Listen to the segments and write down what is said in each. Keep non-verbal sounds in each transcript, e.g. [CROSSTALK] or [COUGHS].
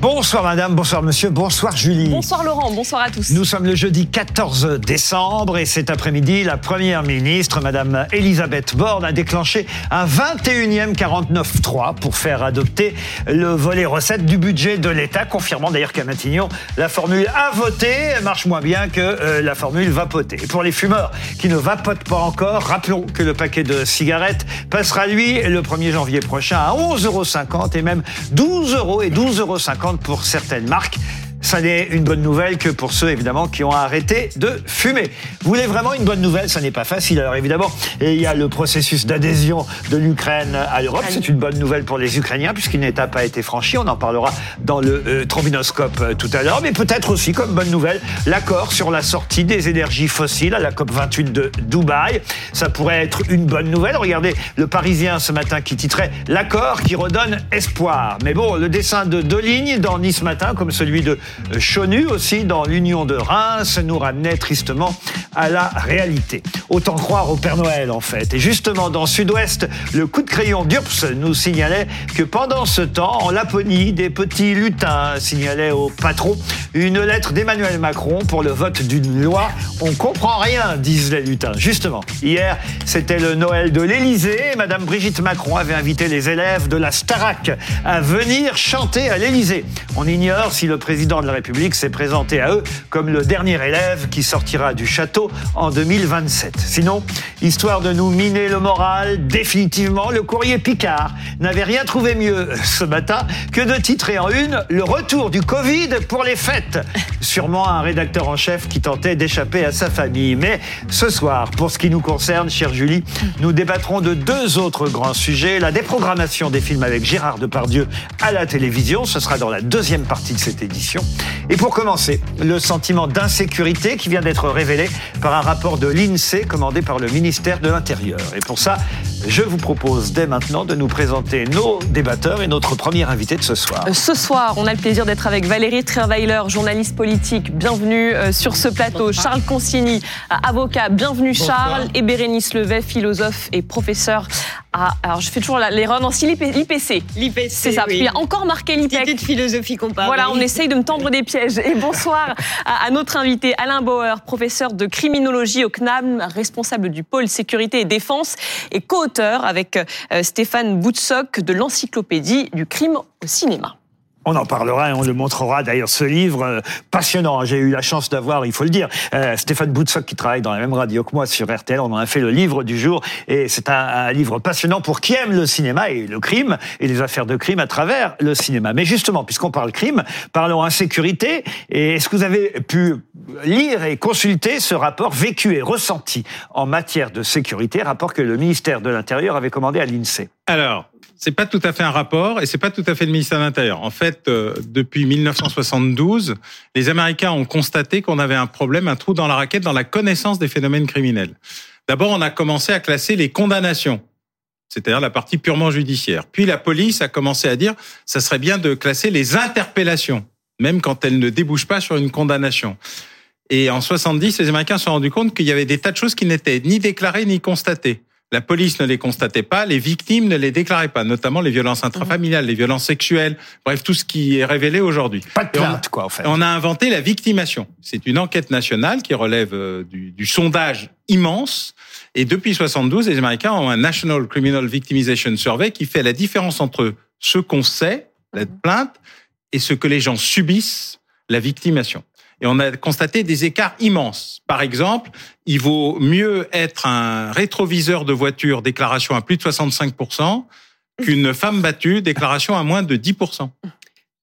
Bonsoir madame, bonsoir monsieur, bonsoir Julie. Bonsoir Laurent, bonsoir à tous. Nous sommes le jeudi 14 décembre et cet après-midi, la première ministre, madame Elisabeth Borne, a déclenché un 21e 49-3 pour faire adopter le volet recette du budget de l'État, confirmant d'ailleurs qu'à Matignon, la formule à voter marche moins bien que euh, la formule vapoter. Et pour les fumeurs qui ne vapotent pas encore, rappelons que le paquet de cigarettes passera lui le 1er janvier prochain à 11,50 euros et même 12 euros et 12,50 euros pour certaines marques ça n'est une bonne nouvelle que pour ceux évidemment qui ont arrêté de fumer. Vous voulez vraiment une bonne nouvelle? Ça n'est pas facile. Alors évidemment, il y a le processus d'adhésion de l'Ukraine à l'Europe. C'est une bonne nouvelle pour les Ukrainiens puisqu'une étape a été franchie. On en parlera dans le euh, trombinoscope euh, tout à l'heure. Mais peut-être aussi comme bonne nouvelle l'accord sur la sortie des énergies fossiles à la COP 28 de Dubaï. Ça pourrait être une bonne nouvelle. Regardez le Parisien ce matin qui titrait l'accord qui redonne espoir. Mais bon, le dessin de deux lignes dans Nice matin comme celui de Chonu aussi dans l'Union de Reims nous ramenait tristement à la réalité. Autant croire au Père Noël en fait. Et justement dans Sud-Ouest, le coup de crayon d'URPS nous signalait que pendant ce temps, en Laponie, des petits lutins signalaient au patron une lettre d'Emmanuel Macron pour le vote d'une loi. On comprend rien, disent les lutins. Justement, hier, c'était le Noël de l'Élysée. Madame Brigitte Macron avait invité les élèves de la Starac à venir chanter à l'Élysée. On ignore si le président de la République s'est présenté à eux comme le dernier élève qui sortira du château en 2027. Sinon, histoire de nous miner le moral, définitivement, le courrier Picard n'avait rien trouvé mieux ce matin que de titrer en une le retour du Covid pour les fêtes. Sûrement un rédacteur en chef qui tentait d'échapper à sa famille. Mais ce soir, pour ce qui nous concerne, chère Julie, nous débattrons de deux autres grands sujets. La déprogrammation des films avec Gérard Depardieu à la télévision, ce sera dans la deuxième partie de cette édition. Et pour commencer, le sentiment d'insécurité qui vient d'être révélé par un rapport de l'INSEE commandé par le ministère de l'Intérieur. Et pour ça, je vous propose dès maintenant de nous présenter nos débatteurs et notre premier invité de ce soir. Euh, ce soir, on a le plaisir d'être avec Valérie Trierweiler, journaliste politique. Bienvenue euh, sur ce plateau. Charles Consigny, euh, avocat. Bienvenue Charles. Et Bérénice Levet, philosophe et professeur ah, alors je fais toujours l'erreur. Non, si l'IPC. L'IPC. C'est ça. Il y a encore marqué l'IPEC. Petite philosophie comparée. Voilà, on essaye de me tendre des pièges. Et bonsoir à, notre invité Alain Bauer, professeur de criminologie au CNAM, responsable du pôle sécurité et défense et co-auteur avec euh, Stéphane Boutsock de l'encyclopédie du crime au cinéma. On en parlera et on le montrera d'ailleurs ce livre euh, passionnant. J'ai eu la chance d'avoir, il faut le dire, euh, Stéphane Boutsock qui travaille dans la même radio que moi sur RTL. On en a fait le livre du jour et c'est un, livre passionnant pour qui aime le cinéma et le crime et les affaires de crime à travers le cinéma. Mais justement, puisqu'on parle crime, parlons insécurité. Et est-ce que vous avez pu lire et consulter ce rapport vécu et ressenti en matière de sécurité, rapport que le ministère de l'Intérieur avait commandé à l'INSEE? Alors, c'est pas tout à fait un rapport et c'est pas tout à fait le ministère de l'Intérieur. En fait, euh, depuis 1972, les Américains ont constaté qu'on avait un problème, un trou dans la raquette dans la connaissance des phénomènes criminels. D'abord, on a commencé à classer les condamnations, c'est-à-dire la partie purement judiciaire. Puis la police a commencé à dire ça serait bien de classer les interpellations, même quand elles ne débouchent pas sur une condamnation. Et en 70, les Américains se sont rendus compte qu'il y avait des tas de choses qui n'étaient ni déclarées ni constatées. La police ne les constatait pas, les victimes ne les déclaraient pas, notamment les violences intrafamiliales, les violences sexuelles, bref, tout ce qui est révélé aujourd'hui. Pas de plainte, quoi, en fait. On a inventé la victimation. C'est une enquête nationale qui relève euh, du, du, sondage immense. Et depuis 72, les Américains ont un National Criminal Victimization Survey qui fait la différence entre ce qu'on sait, la plainte, et ce que les gens subissent, la victimation. Et on a constaté des écarts immenses. Par exemple, il vaut mieux être un rétroviseur de voiture, déclaration à plus de 65%, qu'une femme battue, déclaration à moins de 10%.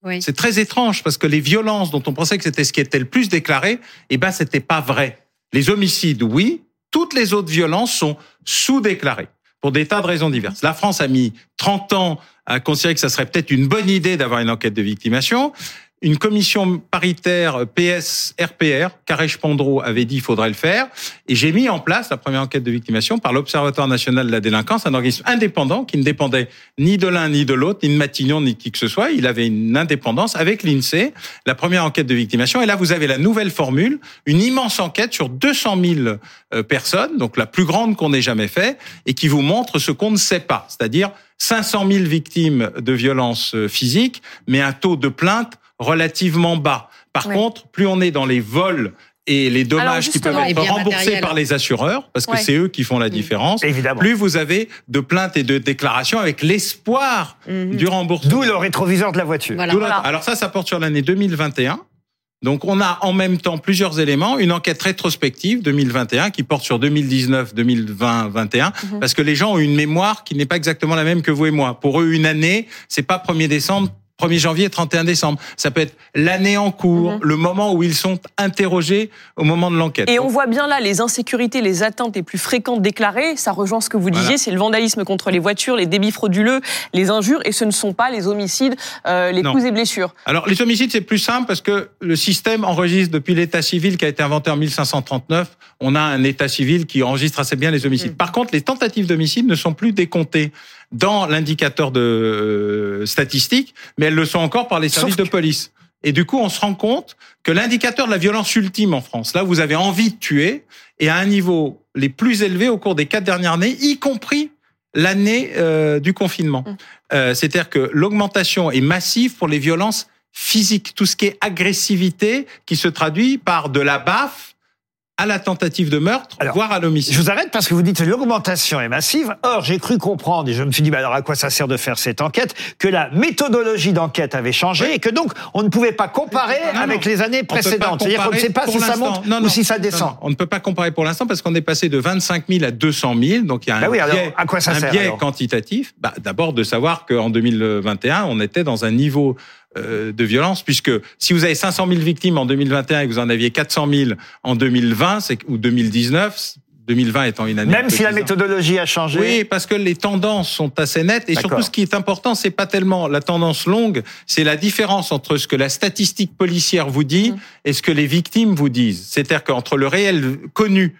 Oui. C'est très étrange parce que les violences dont on pensait que c'était ce qui était le plus déclaré, eh ben, c'était pas vrai. Les homicides, oui. Toutes les autres violences sont sous-déclarées pour des tas de raisons diverses. La France a mis 30 ans à considérer que ça serait peut-être une bonne idée d'avoir une enquête de victimation. Une commission paritaire PS-RPR, Carèche-Pandreau avait dit qu'il faudrait le faire, et j'ai mis en place la première enquête de victimation par l'Observatoire national de la délinquance, un organisme indépendant qui ne dépendait ni de l'un ni de l'autre, ni de Matignon, ni de qui que ce soit. Il avait une indépendance avec l'INSEE, la première enquête de victimation. Et là, vous avez la nouvelle formule, une immense enquête sur 200 000 euh, personnes, donc la plus grande qu'on ait jamais fait, et qui vous montre ce qu'on ne sait pas, c'est-à-dire 500 000 victimes de violences euh, physiques, mais un taux de plainte relativement bas. Par Ouais. contre, plus on est dans les vols et les dommages qui peuvent être remboursés par les assureurs, parce que Ouais. c'est eux qui font la différence, Évidemment. plus vous avez de plaintes et de déclarations avec l'espoir Mhm. du remboursement. D'où le rétroviseur de la voiture. Voilà. Voilà. Alors ça, ça porte sur l'année 2021. Donc on a en même temps plusieurs éléments, une enquête rétrospective 2021 qui porte sur 2019, 2020, 21 Mhm. parce que les gens ont une mémoire qui n'est pas exactement la même que vous et moi. Pour eux, une année, c'est pas 1er décembre 1er janvier, 31 décembre. Ça peut être l'année en cours, Mhm. le moment où ils sont interrogés au moment de l'enquête. Et on voit bien là les insécurités, les atteintes les plus fréquentes déclarées. Ça rejoint ce que vous disiez, Voilà. c'est le vandalisme contre les voitures, les débits frauduleux, les injures, et ce ne sont pas les homicides, euh, les Non. coups et blessures. Alors, les homicides, c'est plus simple parce que le système enregistre depuis l'état civil qui a été inventé en 1539. On a un état civil qui enregistre assez bien les homicides. Par contre, les tentatives d'homicide ne sont plus décomptées dans l'indicateur de euh, statistique, mais elles le sont encore par les Sauf services de police. Et du coup, on se rend compte que l'indicateur de la violence ultime en France, là, vous avez envie de tuer, est à un niveau les plus élevés au cours des quatre dernières années, y compris l'année euh, du confinement. Mmh. Euh, C'est-à-dire que l'augmentation est massive pour les violences physiques, tout ce qui est agressivité, qui se traduit par de la baffe à la tentative de meurtre, Alors, voire à Je l'homicide. vous arrête parce que vous dites que l'augmentation est massive. Or, j'ai cru comprendre, et je me suis dit, bah alors à quoi ça sert de faire cette enquête, que la méthodologie d'enquête avait changé et que donc on ne pouvait pas comparer Non, avec non. les années précédentes. C'est-à-dire qu'on ne sait pas si ça monte Non, ou si ça descend. on ne peut pas comparer pour l'instant parce qu'on est passé de 25 000 à 200 000. Donc il y a un Bah oui, alors, biais, à quoi ça un sert, biais alors? quantitatif. Bah, D'abord de savoir qu'en 2021, on était dans un niveau de violence, puisque si vous avez 500 000 victimes en 2021 et que vous en aviez 400 000 en 2020 c'est- ou 2019, 2020 étant une année... Même si la méthodologie a changé. Oui, parce que les tendances sont assez nettes et surtout ce qui est important, c'est pas tellement la tendance longue, c'est la différence entre ce que la statistique policière vous dit Mhm. et ce que les victimes vous disent. C'est-à-dire qu'entre le réel connu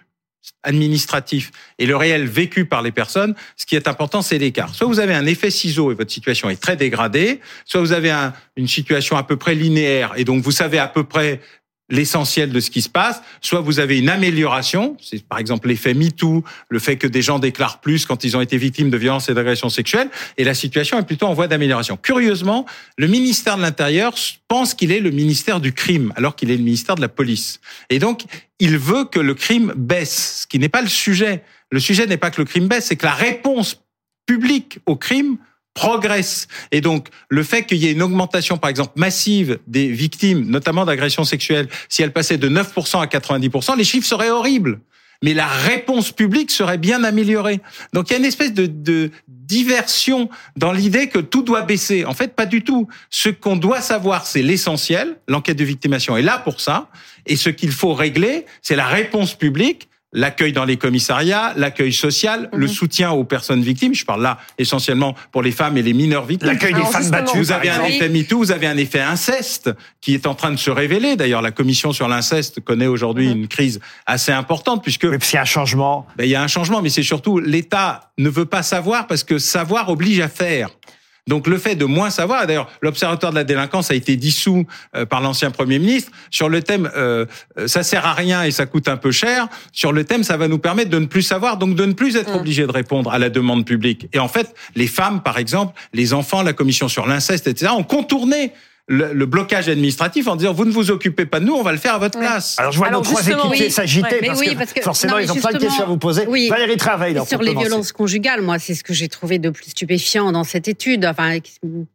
administratif et le réel vécu par les personnes, ce qui est important, c'est l'écart. Soit vous avez un effet ciseau et votre situation est très dégradée, soit vous avez un- une situation à peu près linéaire et donc vous savez à peu près l'essentiel de ce qui se passe, soit vous avez une amélioration, c'est par exemple l'effet MeToo, le fait que des gens déclarent plus quand ils ont été victimes de violences et d'agressions sexuelles, et la situation est plutôt en voie d'amélioration. Curieusement, le ministère de l'Intérieur pense qu'il est le ministère du crime, alors qu'il est le ministère de la police. Et donc, il veut que le crime baisse, ce qui n'est pas le sujet. Le sujet n'est pas que le crime baisse, c'est que la réponse publique au crime progresse. Et donc, le fait qu'il y ait une augmentation, par exemple, massive des victimes, notamment d'agressions sexuelles, si elle passait de 9% à 90%, les chiffres seraient horribles. Mais la réponse publique serait bien améliorée. Donc, il y a une espèce de, de diversion dans l'idée que tout doit baisser. En fait, pas du tout. Ce qu'on doit savoir, c'est l'essentiel. L'enquête de victimation est là pour ça. Et ce qu'il faut régler, c'est la réponse publique l'accueil dans les commissariats, l'accueil social, le soutien aux personnes victimes. Je parle là essentiellement pour les femmes et les mineurs victimes. L'accueil des femmes battues. Vous avez un effet MeToo, vous avez un effet inceste qui est en train de se révéler. D'ailleurs, la commission sur l'inceste connaît aujourd'hui une crise assez importante puisque Oui, parce qu'il y a un changement. ben, il y a un changement, mais c'est surtout l'État ne veut pas savoir parce que savoir oblige à faire. Donc le fait de moins savoir, d'ailleurs l'Observatoire de la délinquance a été dissous euh, par l'ancien Premier ministre sur le thème euh, euh, ça sert à rien et ça coûte un peu cher. Sur le thème ça va nous permettre de ne plus savoir, donc de ne plus être Mm. obligé de répondre à la demande publique. Et en fait, les femmes par exemple, les enfants, la commission sur l'inceste, etc. ont contourné le, le blocage administratif en disant vous ne vous occupez pas de nous, on va le faire à votre Ouais. place. Alors je vois Alors, nos trois équipiers oui. s'agiter Ouais, parce, oui, que parce que- forcément non, ils ont plein de questions à vous poser. oui. Valérie Travail, Sur les commencer. violences conjugales, moi, c'est ce que j'ai trouvé de plus stupéfiant dans cette étude. Enfin,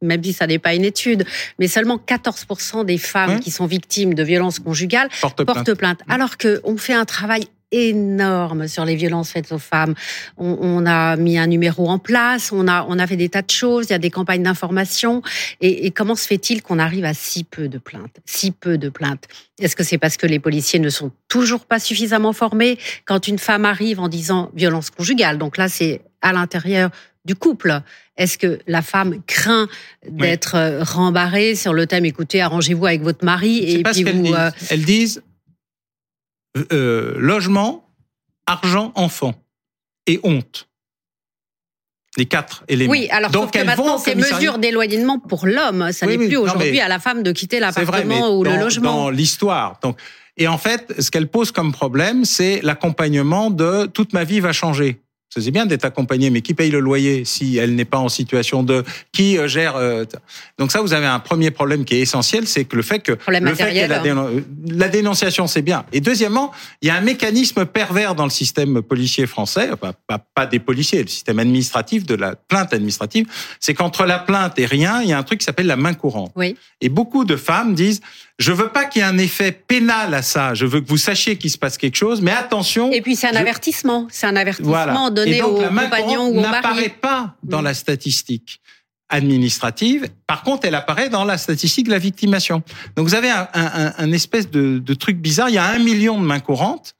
même si ça n'est pas une étude, mais seulement 14% des femmes qui sont victimes de violences conjugales plainte. portent plainte. Alors qu'on fait un travail énorme sur les violences faites aux femmes. On, on a mis un numéro en place, on a, on a fait des tas de choses, il y a des campagnes d'information. Et, et comment se fait-il qu'on arrive à si peu de plaintes Si peu de plaintes? Est-ce que c'est parce que les policiers ne sont toujours pas suffisamment formés Quand une femme arrive en disant violence conjugale, donc là c'est à l'intérieur du couple. Est-ce que la femme craint d'être euh, rembarrée sur le thème écoutez, arrangez-vous avec votre mari et puis vous. disent. euh, Elles disent euh, logement, argent, enfant et honte. Les quatre éléments. Oui, alors sauf que maintenant, commissariat. mesures d'éloignement pour l'homme. Ça Oui, n'est plus aujourd'hui à la femme de quitter l'appartement ou dans, le logement. dans l'histoire. Donc, et en fait, ce qu'elle pose comme problème, c'est l'accompagnement de toute ma vie va changer. C'est bien d'être accompagné, mais qui paye le loyer si elle n'est pas en situation de qui euh, gère euh, Donc ça, vous avez un premier problème qui est essentiel, c'est que le fait que Problème le fait ait la, hein. dénonciation, c'est bien. Et deuxièmement, il y a un mécanisme pervers dans le système policier français, pas des policiers, le système administratif de la plainte administrative, c'est qu'entre la plainte et rien, il y a un truc qui s'appelle la main courante. Oui. Et beaucoup de femmes disent je veux pas qu'il y ait un effet pénal à ça. Je veux que vous sachiez qu'il se passe quelque chose, mais attention. Et puis c'est un je- avertissement. C'est un avertissement Voilà. donné Et donc, au la main compagnon courante ou au n'apparaît pas dans Mm. la statistique administrative. Par contre, elle apparaît dans la statistique de la victimation. Donc, vous avez un, un- un- un espèce de, de truc bizarre. Il y a un million de mains courantes,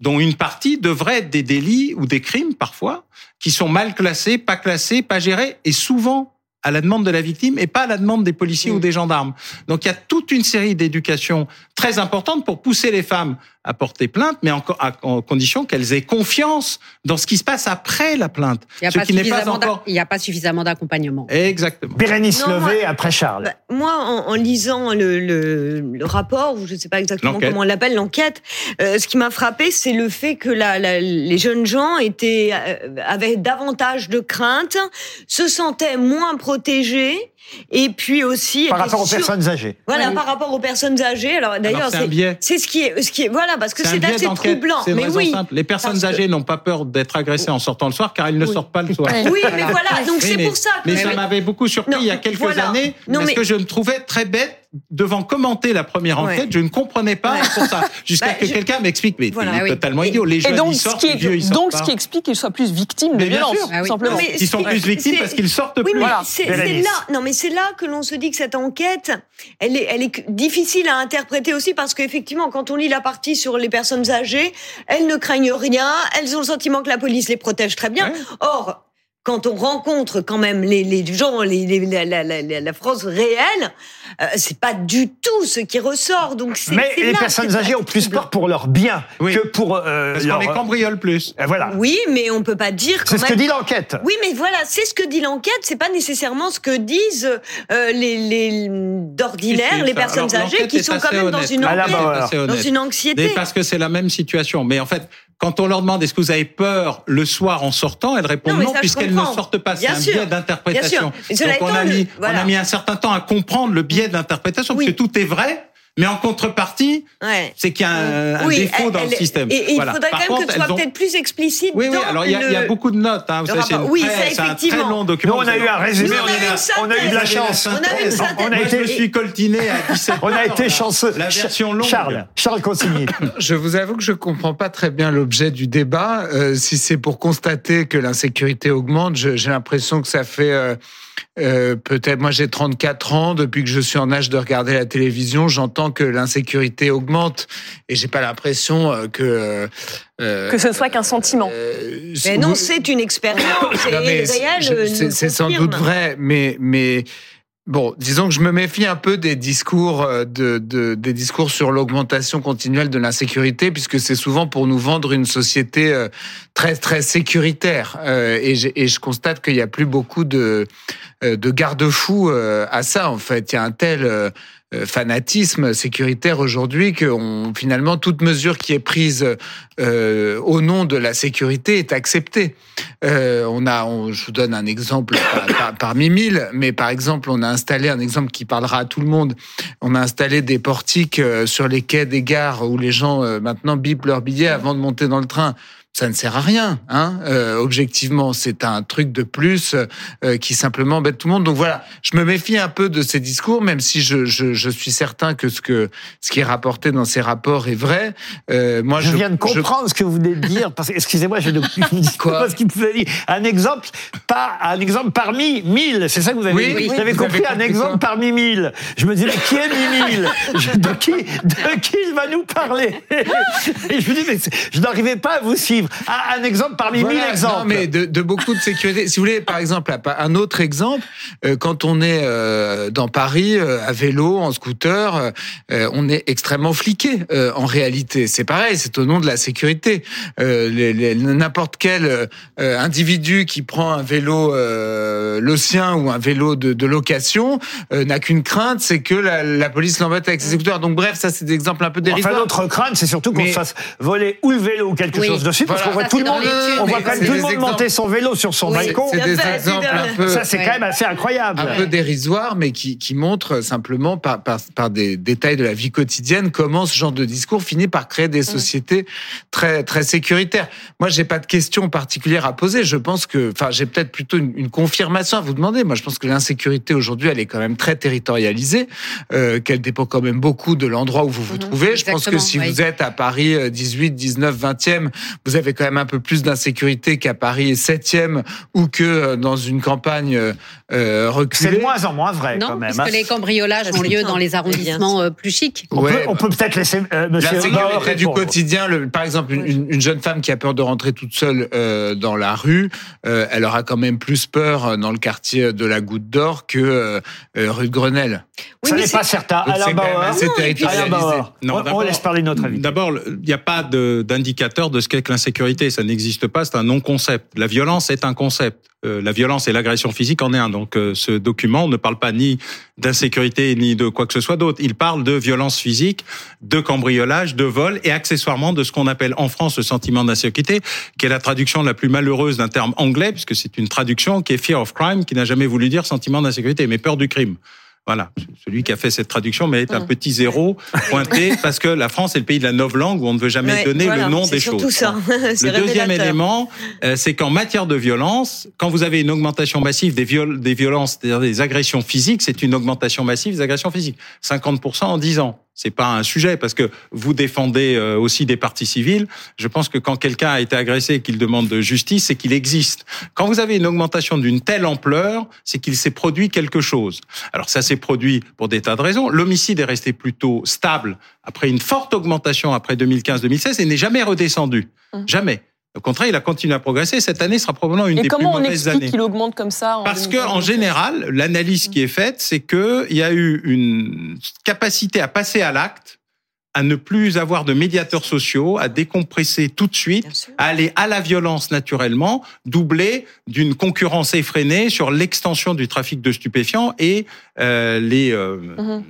dont une partie devrait être des délits ou des crimes parfois, qui sont mal classés, pas classés, pas gérés, et souvent à la demande de la victime et pas à la demande des policiers Mm. ou des gendarmes. Donc il y a toute une série d'éducations très importantes pour pousser les femmes à porter plainte, mais en, co- à en condition qu'elles aient confiance dans ce qui se passe après la plainte. Il n'y a, encore... il y a pas suffisamment d'accompagnement. Exactement. Bérénice Non, Levé moi- après Charles. Bah, moi, en, en lisant le, le, le rapport, ou je ne sais pas exactement comment on l'appelle, l'enquête, euh, ce qui m'a frappé, c'est le fait que la, la- les jeunes gens étaient euh, avaient davantage de crainte, se sentaient moins protégés, protéger et puis aussi Par rapport aux personnes âgées. Voilà, Oui. par rapport aux personnes âgées. Alors d'ailleurs, c'est ce qui est, ce qui est, voilà, parce que C'est assez troublant. Mais oui, simple. Les personnes Parce que- âgées n'ont pas peur d'être agressées en sortant le soir car elles ne Oui. sortent pas le soir. oui, mais voilà. Donc Oui, c'est pour ça que Mais ça m'avait beaucoup surpris Non, il y a quelques voilà. années, Non, parce mais- que je me trouvais très bête devant commenter la première Ouais. enquête. Je ne comprenais pas Ouais. pour ça. Jusqu'à Bah, que je- quelqu'un m'explique, mais Voilà. c'est Ah oui. totalement Et- idiot. Les Et jeunes, donc, ils ce sortent, qui, les vieux, ils est, sortent donc ce qui explique qu'ils soient plus victimes de Mais bien violences, sûr. Ah oui. simplement. Non, mais Ils sont plus victimes parce qu'ils sortent Oui, plus. mais Voilà. c'est là. Non, mais c'est là que l'on se dit que cette enquête, elle est, elle est difficile à interpréter aussi parce qu'effectivement, quand on lit la partie sur les personnes âgées, elles ne craignent rien, elles ont le sentiment que la police les protège très bien. Ouais. Or. Quand on rencontre quand même les, les gens, les, les- la, la, la, la France réelle, euh, c'est pas du tout ce qui ressort. Donc Mais les là personnes âgées ont plus peur pour leur bien Oui. que pour euh, Parce leur... qu'on les cambriole plus. Euh, Voilà. Oui, mais on peut pas dire C'est ce que dit l'enquête. Oui, mais voilà, c'est ce que dit l'enquête. C'est pas nécessairement ce que disent euh, les, les d'ordinaire, Si, si, les personnes alors, âgées qui sont quand même dans une assez dans une anxiété. Parce que c'est la même situation. Mais en fait, quand on leur demande est-ce que vous avez peur le soir en sortant, elles répondent Non, puisqu'elles ne sortent pas. C'est un sûr. biais d'interprétation. Donc on a, le- mis, voilà. on a mis un certain temps à comprendre le biais d'interprétation, Oui. parce que tout est vrai, mais en contrepartie, Ouais. c'est qu'il y a un, un Oui, défaut elle- dans le système. Et, et il faudrait Par quand même contre, que ce soit ont- peut-être plus explicite. Oui, oui, dans alors il y, a- y beaucoup de notes. Hein. Vous savez, Oui, c'est un très effectivement. long document. Nous, on a eu un résumé, Nous, on, on a eu a- une on a eu de la chance. On a été- je suis coltiné à 17 On a été chanceux. La version longue. Charles, Charles Consigny. Je vous avoue que je comprends pas très bien l'objet du débat. Euh, si c'est pour constater que l'insécurité augmente, j'ai l'impression que ça fait euh, peut-être. Moi, j'ai 34 ans. Depuis que je suis en âge de regarder la télévision, j'entends que l'insécurité augmente, et j'ai pas l'impression euh, que euh, Que ce ne soit qu'un sentiment. euh, Mais non, c'est une expérience [COUGHS] c'est- sans doute vrai, mais mais bon, disons que je me méfie un peu des discours euh, de, de des discours sur l'augmentation continuelle de l'insécurité, puisque c'est souvent pour nous vendre une société euh, très très sécuritaire. Euh, et, j'ai- et je constate qu'il y a plus beaucoup de de garde-fous à ça. En fait, il y a un tel fanatisme sécuritaire aujourd'hui que finalement toute mesure qui est prise euh, au nom de la sécurité est acceptée. Euh, on a, je vous donne un exemple par- par- parmi mille, mais par exemple, on a installé un exemple qui parlera à tout le monde. On a installé des portiques euh, sur les quais des gares où les gens euh, maintenant bipent leur billet avant de monter dans le train. Ça ne sert à rien, hein. Euh, objectivement, c'est un truc de plus euh, qui simplement embête tout le monde. Donc voilà, je me méfie un peu de ces discours, même si je, je, je suis certain que ce que ce qui est rapporté dans ces rapports est vrai. Euh, moi, Je viens de comprendre ce que vous venez de dire. Parce excusez-moi, je ne [LAUGHS] dis Quoi pas ce qu'il vous a dit. Un exemple, pas un exemple parmi mille. C'est ça que vous avez Oui, dit. oui. Vous avez Vous compris avez un exemple ça. parmi mille. Je me dis, mais qui est mi-mille Je- De qui, de qui il va nous parler? Et je me dis, mais je n'arrivais pas à vous suivre. Livre. Un, un exemple parmi Voilà, mille exemples. Non, mais de, de beaucoup de sécurité. si vous voulez, par exemple, un autre exemple, euh, quand on est euh, dans Paris euh, à vélo, en scooter, euh, on est extrêmement fliqué. euh, en réalité, c'est pareil, c'est au nom de la sécurité. Euh, les- les- N'importe quel euh, individu qui prend un vélo, euh, le sien ou un vélo de, de location, euh, n'a qu'une crainte, c'est que la, la police l'embête avec ses scooters. Donc bref, ça c'est des exemples un peu Enfin, dérisoires. notre crainte, c'est surtout qu'on se fasse voler ou le vélo ou quelque Oui. chose dessus, parce qu'on voit tout le monde, on voit quand même tout le monde monter son vélo sur son balcon. C'est des exemples un peu Ça, c'est quand même assez incroyable. un peu dérisoire, mais qui, qui montre simplement par, par, par des détails de la vie quotidienne comment ce genre de discours finit par créer des sociétés très très sécuritaires. Moi, j'ai pas de questions particulières à poser. Je pense que, enfin, j'ai peut-être plutôt une, une confirmation à vous demander. Moi, je pense que l'insécurité aujourd'hui, elle est quand même très territorialisée, euh, qu'elle dépend quand même beaucoup de l'endroit où vous vous trouvez. Je pense que si oui. vous êtes à Paris euh, 18, 19, 20e, vous avez quand même un peu plus d'insécurité qu'à Paris 7e ou que euh, dans une campagne euh, euh, C'est reculée. de moins en moins vrai, quand Non, même. puisque hein. les cambriolages ont lieu dans les arrondissements euh, plus chics. On Ouais. peut- on peut peut-être laisser euh, Monsieur La Bauer sécurité du quotidien, le, par exemple, une, une- une jeune femme qui a peur de rentrer toute seule euh, dans la rue, euh, elle aura quand même plus peur dans le quartier de la Goutte d'Or que rue de Grenelle. Oui, Ça n'est c'est- pas certain. Alain c'est quand Bauer. Non, territorialisé. On, laisse parler notre invité. D'abord, il n'y a pas de- d'indicateur de ce qu'est que l'insécurité. Ça n'existe pas, c'est un non-concept. La violence est un concept. Euh, la violence et l'agression physique en est un. Donc euh, ce document ne parle pas ni d'insécurité ni de quoi que ce soit d'autre. Il parle de violence physique, de cambriolage, de vol et accessoirement de ce qu'on appelle en France le sentiment d'insécurité, qui est la traduction la plus malheureuse d'un terme anglais, puisque c'est une traduction qui est fear of crime, qui n'a jamais voulu dire sentiment d'insécurité, mais peur du crime. Voilà, celui qui a fait cette traduction mérite un petit zéro pointé parce que la France est le pays de la novlangue où on ne veut jamais Ouais, donner voilà, le nom des choses. ça. [LAUGHS] Le deuxième élément, euh, c'est qu'en matière de violence, quand vous avez une augmentation massive des, viol des violences, c'est-à-dire des agressions physiques, c'est une augmentation massive des agressions physiques. 50% en 10 ans. C'est pas un sujet parce que vous défendez euh, aussi des parties civiles. Je pense que quand quelqu'un a été agressé et qu'il demande de justice, c'est qu'il existe. Quand vous avez une augmentation d'une telle ampleur, c'est qu'il s'est produit quelque chose. Alors ça s'est produit pour des tas de raisons. L'homicide est resté plutôt stable après une forte augmentation après 2015-2016 et n'est jamais redescendu. Hum. Jamais. Au contraire, il a continué à progresser. Cette année sera probablement une Et des plus comment on mauvaises explique années. qu'il augmente comme ça en Parce que 2015? en général, l'analyse qui est faite, c'est que il y a eu une capacité à passer à l'acte, à ne plus avoir de médiateurs sociaux, à décompresser tout de suite, à aller à la violence naturellement, doublée d'une concurrence effrénée sur l'extension du trafic de stupéfiants et euh, les euh, Mhm.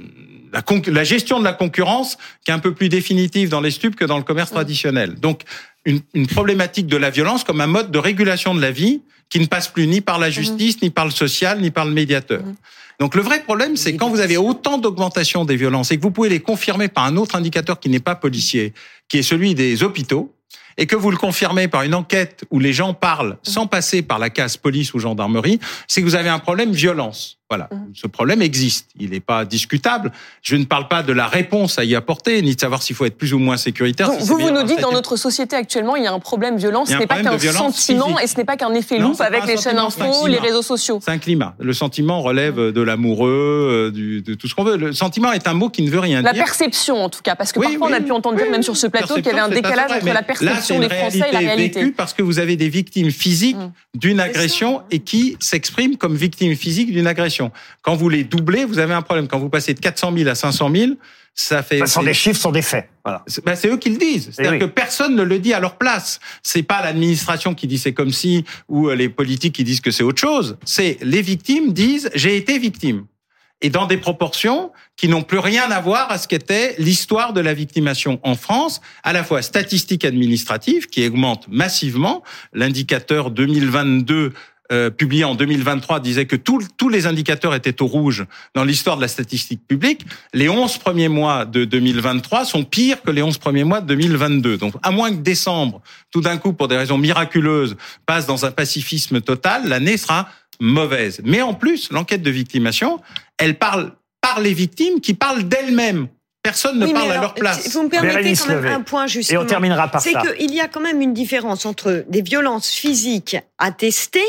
la, gestion de la concurrence qui est un peu plus définitive dans les stupes que dans le commerce traditionnel. Donc une, une problématique de la violence comme un mode de régulation de la vie qui ne passe plus ni par la justice, ni par le social, ni par le médiateur. Mhm. Donc le vrai problème, c'est quand vous avez autant d'augmentation des violences et que vous pouvez les confirmer par un autre indicateur qui n'est pas policier, qui est celui des hôpitaux, et que vous le confirmez par une enquête où les gens parlent sans passer par la case police ou gendarmerie, c'est que vous avez un problème violence. Voilà, Mhm. ce problème existe. Il n'est pas discutable. Je ne parle pas de la réponse à y apporter, ni de savoir s'il faut être plus ou moins sécuritaire. Donc, si c'est vous, nous dites, dans notre société actuellement, il y a un problème violent. Ce n'est pas qu'un sentiment physique. et ce n'est pas qu'un effet Non, loupe avec les chaînes sentiment, c'est un info, les réseaux sociaux. C'est un climat. Le sentiment relève de l'amoureux, euh, de tout ce qu'on veut. Le sentiment est un mot qui ne veut rien La dire. perception, en tout cas, parce que Oui, parfois on a pu entendre dire, même sur ce plateau, qu'il y avait un décalage vrai, entre la perception des Français et la réalité vécue parce que vous avez des victimes physiques Mm. d'une agression et qui s'expriment comme victimes physiques d'une agression. Quand vous les doublez, vous avez un problème. Quand vous passez de 400 000 à 500 000, ça fait. Ce sont des chiffres, ce sont des faits. Voilà. c'est ben, c'est eux qui le disent. C'est-à-dire oui. que personne ne le dit à leur place. C'est pas l'administration qui dit c'est comme si ou euh, les politiques qui disent que c'est autre chose. C'est les victimes disent j'ai été victime. Et dans des proportions qui n'ont plus rien à voir à ce qu'était l'histoire de la victimation en France, à la fois statistique administrative qui augmente massivement. L'indicateur 2022 euh, publié en 2023 disait que tous tous les indicateurs étaient au rouge dans l'histoire de la statistique publique. Les 11 premiers mois de 2023 sont pires que les 11 premiers mois de 2022. Donc, à moins que décembre, tout d'un coup, pour des raisons miraculeuses, passe dans un pacifisme total, l'année sera mauvaise. Mais en plus, l'enquête de victimation, elle parle par les victimes qui parlent d'elles-mêmes. Personne ne Oui, parle à leur place. Vous me permettez Bérénice quand même un point Et justement. on terminera par C'est ça. qu'il y a quand même une différence entre des violences physiques attestées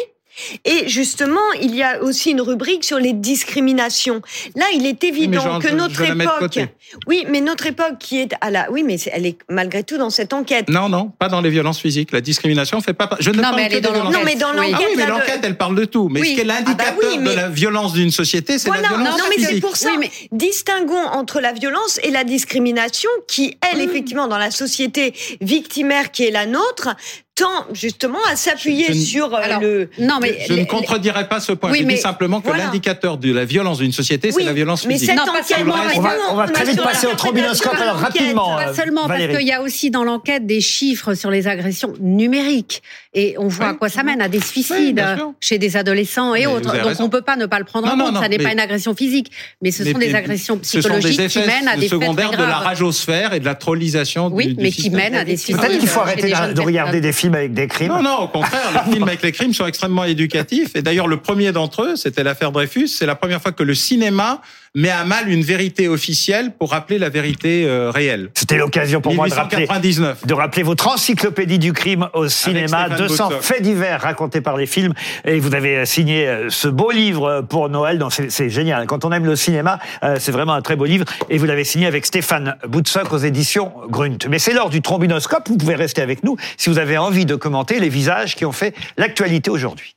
Et justement, il y a aussi une rubrique sur les discriminations. Là, il est évident que je- je notre la époque, oui, mais notre époque qui est à la, oui, mais elle est malgré tout dans cette enquête. Non, non, pas dans les violences physiques. La discrimination fait pas. Je ne Non, parle mais elle que est dans violences Non, mais dans Oui. Ah l'enquête, oui, mais l'enquête, elle parle de tout. Mais Oui. ce qui est Ah bah l'indicateur oui, mais- de la violence d'une société, c'est la Voilà, violence non, mais c'est pour ça. Oui, mais- Distinguons entre la violence et la discrimination qui, elle, effectivement, dans la société victimaire qui est la nôtre, tend justement à s'appuyer ne- sur euh, Alors, le. non, mais Je ne contredirai pas ce point. Oui, je mais dis simplement que voilà. l'indicateur de la violence d'une société, c'est Oui, la violence mais physique. cette Non, pas enquête, seulement, On va, on va très a vite passer au trombinoscope. Alors rapidement, Pas euh, seulement parce qu'il y a aussi dans l'enquête des chiffres sur les agressions numériques et on voit Oui. à quoi ça mène à des suicides sûr. chez des adolescents et Mais autres. Donc raison. on peut pas ne pas le prendre en compte. ça n'est pas une agression physique, mais ce sont des agressions psychologiques des qui effets mènent à des secondaires de la graves. ragosphère et de la trollisation Oui, mais qui mènent à des suicides. Peut-être qu'il faut chez arrêter de, regarder des films avec des crimes. Non, non, au contraire, les films avec les crimes sont extrêmement éducatifs. Et d'ailleurs, le premier d'entre eux, c'était l'affaire Dreyfus. C'est la première fois que le cinéma met à mal une vérité officielle pour rappeler la vérité euh, réelle. C'était l'occasion pour moi de rappeler, 1899. de rappeler votre encyclopédie du crime au cinéma, Stéphane 200 Boutsock. faits divers racontés par les films. Et vous avez euh, signé euh, ce beau livre pour Noël. Donc c'est- génial. Quand on aime le cinéma, c'est vraiment un très beau livre. Et vous l'avez signé avec Stéphane Boutsock aux éditions Grunt. Mais c'est l'heure du trombinoscope. Vous pouvez rester avec nous si vous avez envie de commenter les visages qui ont fait l'actualité aujourd'hui.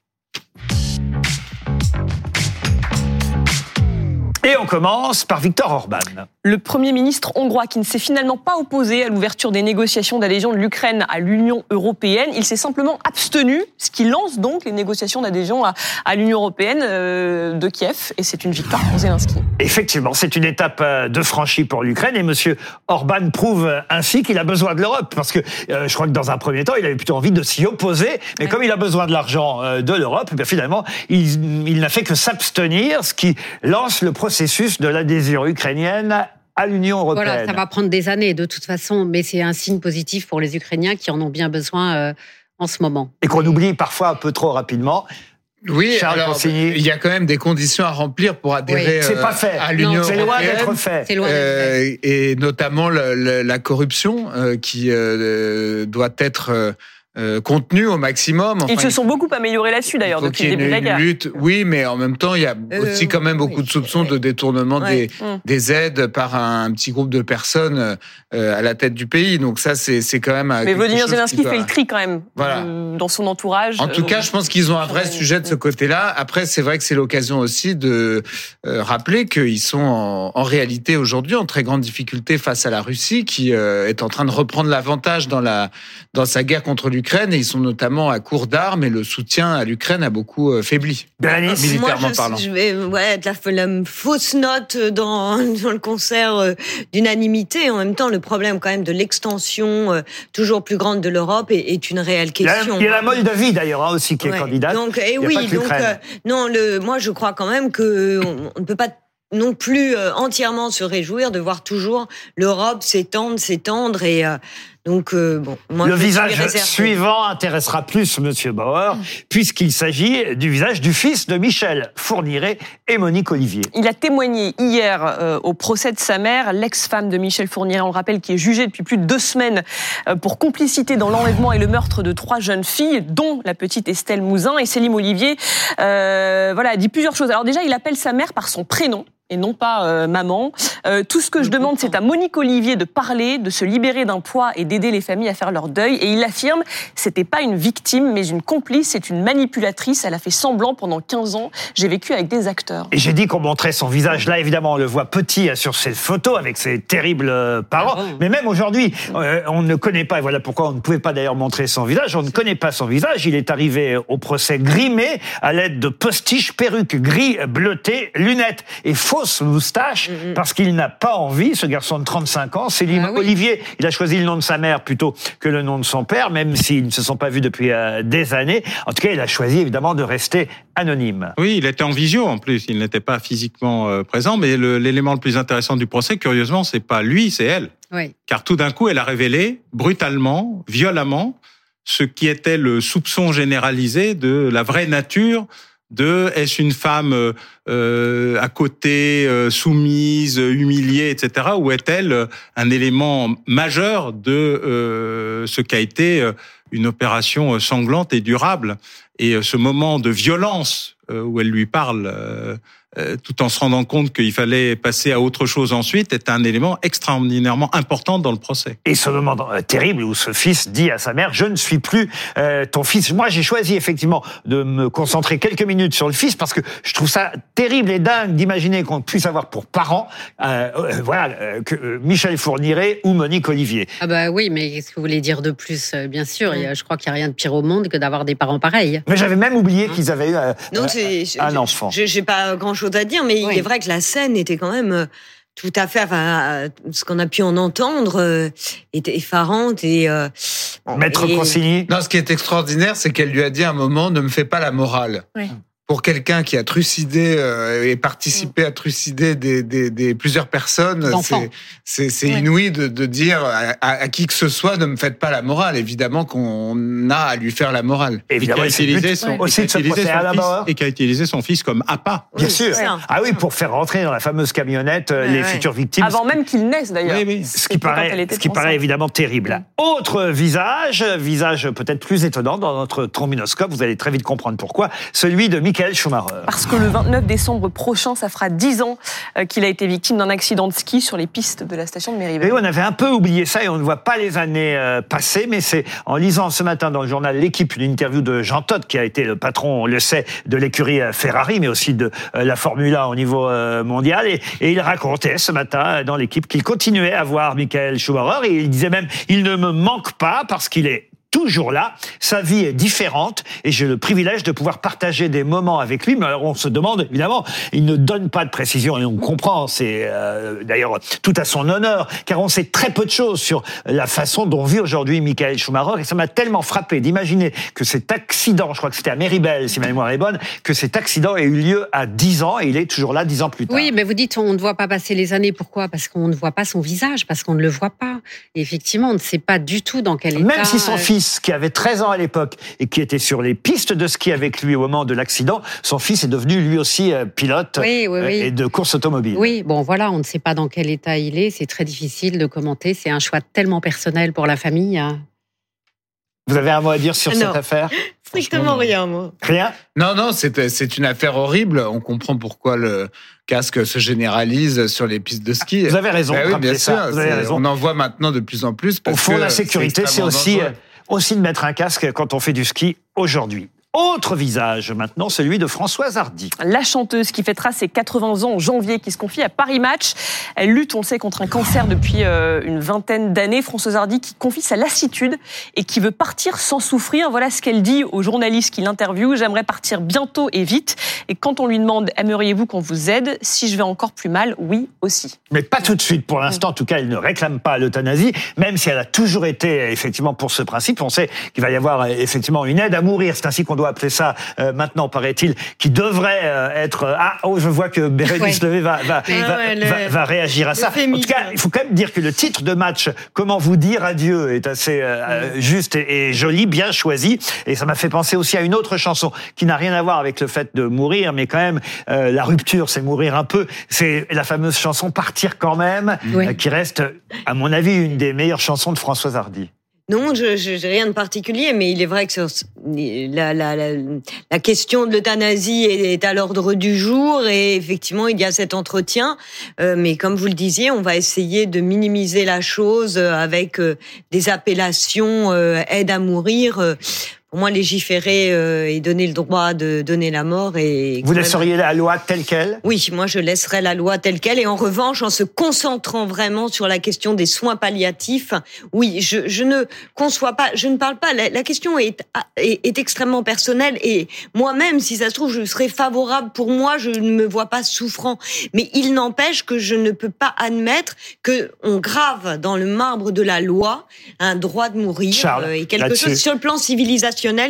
Et on commence par Victor Orban. Le Premier ministre hongrois qui ne s'est finalement pas opposé à l'ouverture des négociations d'adhésion de l'Ukraine à l'Union européenne, il s'est simplement abstenu, ce qui lance donc les négociations d'adhésion à, à l'Union européenne euh, de Kiev, et c'est une victoire pour Zelensky. Effectivement, c'est une étape euh, de franchie pour l'Ukraine. Et Monsieur Orban prouve euh, ainsi qu'il a besoin de l'Europe. Parce que euh, je crois que dans un premier temps, il avait plutôt envie de s'y opposer, mais comme il a besoin de l'argent euh, de l'Europe, eh bien finalement, il, il n'a fait que s'abstenir, ce qui lance le processus de l'adhésion ukrainienne à l'Union européenne. Voilà, ça va prendre des années de toute façon, mais c'est un signe positif pour les Ukrainiens qui en ont bien besoin euh, en ce moment. Et qu'on oublie parfois un peu trop rapidement. Oui, Charles alors, Consigny. il y a quand même des conditions à remplir pour adhérer Oui. Euh, pas fait. à l'Union Non, C'est loin européenne. d'être fait. C'est loin d'être fait. Euh, et notamment le- le- la corruption euh, qui euh, doit être euh, contenue au maximum. Ils se sont beaucoup améliorés là-dessus d'ailleurs depuis le début de la une guerre. lutte. Oui, mais en même temps, il y a Euh, aussi quand même beaucoup oui, de soupçons de détournement Ouais. des, Mm. des aides par un, petit groupe de personnes euh, à la tête du pays. Donc ça, c'est quand même. euh, Mais Vladimir Zelensky doit- fait le tri quand même Voilà. euh, dans son entourage. En tout Euh, cas, je pense qu'ils ont un vrai sujet de ce côté-là. Après, c'est vrai que c'est l'occasion aussi de euh, rappeler qu'ils sont en, en réalité aujourd'hui en très grande difficulté face à la Russie, qui euh, est en train de reprendre l'avantage dans la dans sa guerre contre l'Ukraine. Et ils sont notamment à court d'armes et le soutien à l'Ukraine a beaucoup euh, faibli. Bérénice Militairement Moi, je, parlant. je vais ouais, être la, la fausse note dans, [LAUGHS] dans le concert euh, d'unanimité. En même temps, le problème quand même de l'extension euh, toujours plus grande de l'Europe est, est une réelle question. il y a la Moldavie d'ailleurs hein, aussi qui est candidate. Donc, eh Il y a oui, donc l'Ukraine. euh, non, le, moi je crois quand même que on, on ne peut pas non plus euh, entièrement se réjouir de voir toujours l'Europe s'étendre, s'étendre et euh, donc euh, bon, moi le visage suivant intéressera plus Monsieur Bauer, puisqu'il s'agit du visage du fils de Michel Fourniret et Monique Olivier. Il a témoigné hier euh, au procès de sa mère, l'ex-femme de Michel Fourniret, on le rappelle, qui est jugée depuis plus de deux semaines euh, pour complicité dans l'enlèvement et le meurtre de trois jeunes filles, dont la petite Estelle Mouzin. Et Célim Olivier euh, voilà, a dit plusieurs choses. Alors déjà, il appelle sa mère par son prénom et non pas euh, maman. Euh, tout ce que je demande, c'est à Monique Olivier de parler, de se libérer d'un poids et d'aider les familles à faire leur deuil. Et il affirme, c'était pas une victime, mais une complice, c'est une manipulatrice. Elle a fait semblant pendant 15 ans. J'ai vécu avec des acteurs. Et j'ai dit qu'on montrait son visage. Là, évidemment, on le voit petit euh, sur cette photo avec ses terribles euh, parents. Ah Mais même aujourd'hui, euh, on ne connaît pas, et voilà pourquoi on ne pouvait pas d'ailleurs montrer son visage, on ne connaît pas son visage. Il est arrivé au procès grimé à l'aide de postiches, perruques gris bleutées, lunettes et fausses moustaches parce qu'il n'a pas envie, ce garçon de 35 ans, Céline Ah oui. Olivier, il a choisi le nom de sa mère plutôt que le nom de son père, même s'ils ne se sont pas vus depuis euh, des années. En tout cas, il a choisi évidemment de rester anonyme. Oui, il était en visio en plus. Il n'était pas physiquement euh, présent, mais le- l'élément le, plus intéressant du procès, curieusement, c'est pas lui, c'est elle. Oui. Car tout d'un coup, elle a révélé brutalement, violemment, ce qui était le soupçon généralisé de la vraie nature de est-ce une femme euh, euh, à côté, euh, soumise, humiliée, etc. Ou est-elle euh, un élément majeur de euh, ce qu'a été euh, une opération euh, sanglante et durable? Et euh, ce moment de violence euh, où elle lui parle euh, euh, tout en se rendant compte qu'il fallait passer à autre chose ensuite est un élément extraordinairement important dans le procès. Et ce moment euh, terrible où ce fils dit à sa mère je ne suis plus euh, ton fils. Moi j'ai choisi effectivement de me concentrer quelques minutes sur le fils parce que je trouve ça terrible et dingue d'imaginer qu'on puisse avoir pour parents euh, euh, voilà euh, que euh, Michel Fourniret ou Monique Olivier. Ah bah oui, mais qu'est-ce que vous voulez dire de plus Euh, Bien sûr, a- je crois qu'il n'y a rien de pire au monde que d'avoir des parents pareils. Mais j'avais même oublié qu'ils avaient eu euh, Non, euh, c'est un je- enfant. je- J'ai pas grand chose à dire, mais Oui. il est vrai que la scène était quand même euh, tout à fait, enfin, euh, ce qu'on a pu en entendre euh, était effarante et euh, Maître et- Consigny. Non, ce qui est extraordinaire, c'est qu'elle lui a dit à un moment ne me fais pas la morale. Oui. Pour quelqu'un qui a trucidé euh, et participé à trucider des, des, des plusieurs personnes, c'est c'est c'est Oui. inouï de, de dire à, à- à qui que ce soit ne me faites pas la morale. Évidemment qu'on a à lui faire la morale. Et qui Évidemment, a utilisé son, aussi qui a utilisé fils- mort. et qui a utilisé son fils comme appât. Bien Oui, sûr. Ah oui, pour faire rentrer dans la fameuse camionnette euh, les ouais. futures victimes. Avant même qu'il naisse d'ailleurs. Oui, oui. Ce qui paraît, ce qui paraît évidemment terrible. Autre visage, visage peut-être plus étonnant dans notre trombinoscope, vous allez très vite comprendre pourquoi, celui de Michael Schumacher. Parce que le 29 décembre prochain, ça fera 10 ans euh, qu'il a été victime d'un accident de ski sur les pistes de la station de Et Méribel. on avait un peu oublié ça et on ne voit pas les années euh, passées, mais c'est en lisant ce matin dans le journal L'équipe une interview de Jean Todt, qui a été le patron, on le sait, de l'écurie euh, Ferrari, mais aussi de la Formule 1 au niveau mondial. Et, et il racontait ce matin dans l'équipe qu'il continuait à voir Michael Schumacher et il disait même il ne me manque pas parce qu'il est toujours là, sa vie est différente et j'ai le privilège de pouvoir partager des moments avec lui. Mais alors on se demande, évidemment, il ne donne pas de précision et on comprend, c'est euh, d'ailleurs tout à son honneur, car on sait très peu de choses sur la façon dont vit aujourd'hui Michael Schumacher et ça m'a tellement frappé d'imaginer que cet accident, je crois que c'était à Méribel, si ma mémoire est bonne, que cet accident ait eu lieu à 10 ans et il est toujours là 10 ans plus tard. Oui, mais vous dites on ne voit pas passer les années. Pourquoi? Parce qu'on ne voit pas son visage, parce qu'on ne le voit pas. Et effectivement, on ne sait pas du tout dans quel état. Même si son euh, fils, qui avait 13 ans à l'époque et qui était sur les pistes de ski avec lui au moment de l'accident, son fils est devenu lui aussi euh, pilote Oui, oui, euh, oui. et de course automobile. Oui, bon voilà, on ne sait pas dans quel état il est. C'est très difficile de commenter. C'est un choix tellement personnel pour la famille. hein. Vous avez un mot à dire sur Non. cette affaire? [LAUGHS] Strictement rien, moi. Rien? Non, non, c'est une affaire horrible. On comprend pourquoi le casque se généralise sur les pistes de ski. Vous avez raison Ben de oui, rappeler bien ça. sûr. Vous avez c'est- raison. On en voit maintenant de plus en plus. Au Parce fond, que la sécurité, c'est aussi, dangereux. Aussi de mettre un casque quand on fait du ski aujourd'hui. Autre visage maintenant, celui de Françoise Hardy. La chanteuse qui fêtera ses 80 ans en janvier, qui se confie à Paris Match. Elle lutte, on le sait, contre un cancer depuis euh, une vingtaine d'années. Françoise Hardy qui confie sa lassitude et qui veut partir sans souffrir. Voilà ce qu'elle dit aux journalistes qui l'interviewent. J'aimerais partir bientôt et vite. Et quand on lui demande aimeriez-vous qu'on vous aide? Si je vais encore plus mal, oui aussi. Mais pas tout de suite. Pour l'instant, en tout cas, elle ne réclame pas l'euthanasie, même si elle a toujours été effectivement pour ce principe. On sait qu'il va y avoir effectivement une aide à mourir. C'est ainsi qu'on doit appeler ça euh, maintenant, paraît-il, qui devrait euh, être. euh, ah, oh, je vois que Bérénice Ouais. Levé va, va, Ah ouais, le- va- réagir à ça. En tout cas, il faut quand même dire que le titre de match, Comment vous dire adieu, est assez juste et, et joli, bien choisi. Et ça m'a fait penser aussi à une autre chanson qui n'a rien à voir avec le fait de mourir, mais quand même, la rupture, c'est mourir un peu. C'est la fameuse chanson Partir quand même, qui reste, à mon avis, une des meilleures chansons de Françoise Hardy. Non, je je- rien de particulier, mais il est vrai que la, la, la, la question de l'euthanasie est, à l'ordre du jour et effectivement il y a cet entretien. Euh, mais comme vous le disiez, on va essayer de minimiser la chose euh, avec euh, des appellations euh, aide à mourir. Pour moi, légiférer euh, et donner le droit de donner la mort et Vous laisseriez la loi telle qu'elle? Oui, moi je laisserai la loi telle qu'elle. Et en revanche en se concentrant vraiment sur la question des soins palliatifs, oui, je, je ne conçois pas, je ne parle pas, la, la question est, est, est extrêmement personnelle. Et moi-même, si ça se trouve, je serais favorable. Pour moi, je ne me vois pas souffrant, mais il n'empêche que je ne peux pas admettre que on grave dans le marbre de la loi un droit de mourir Charles, euh, et quelque chose. Sur le plan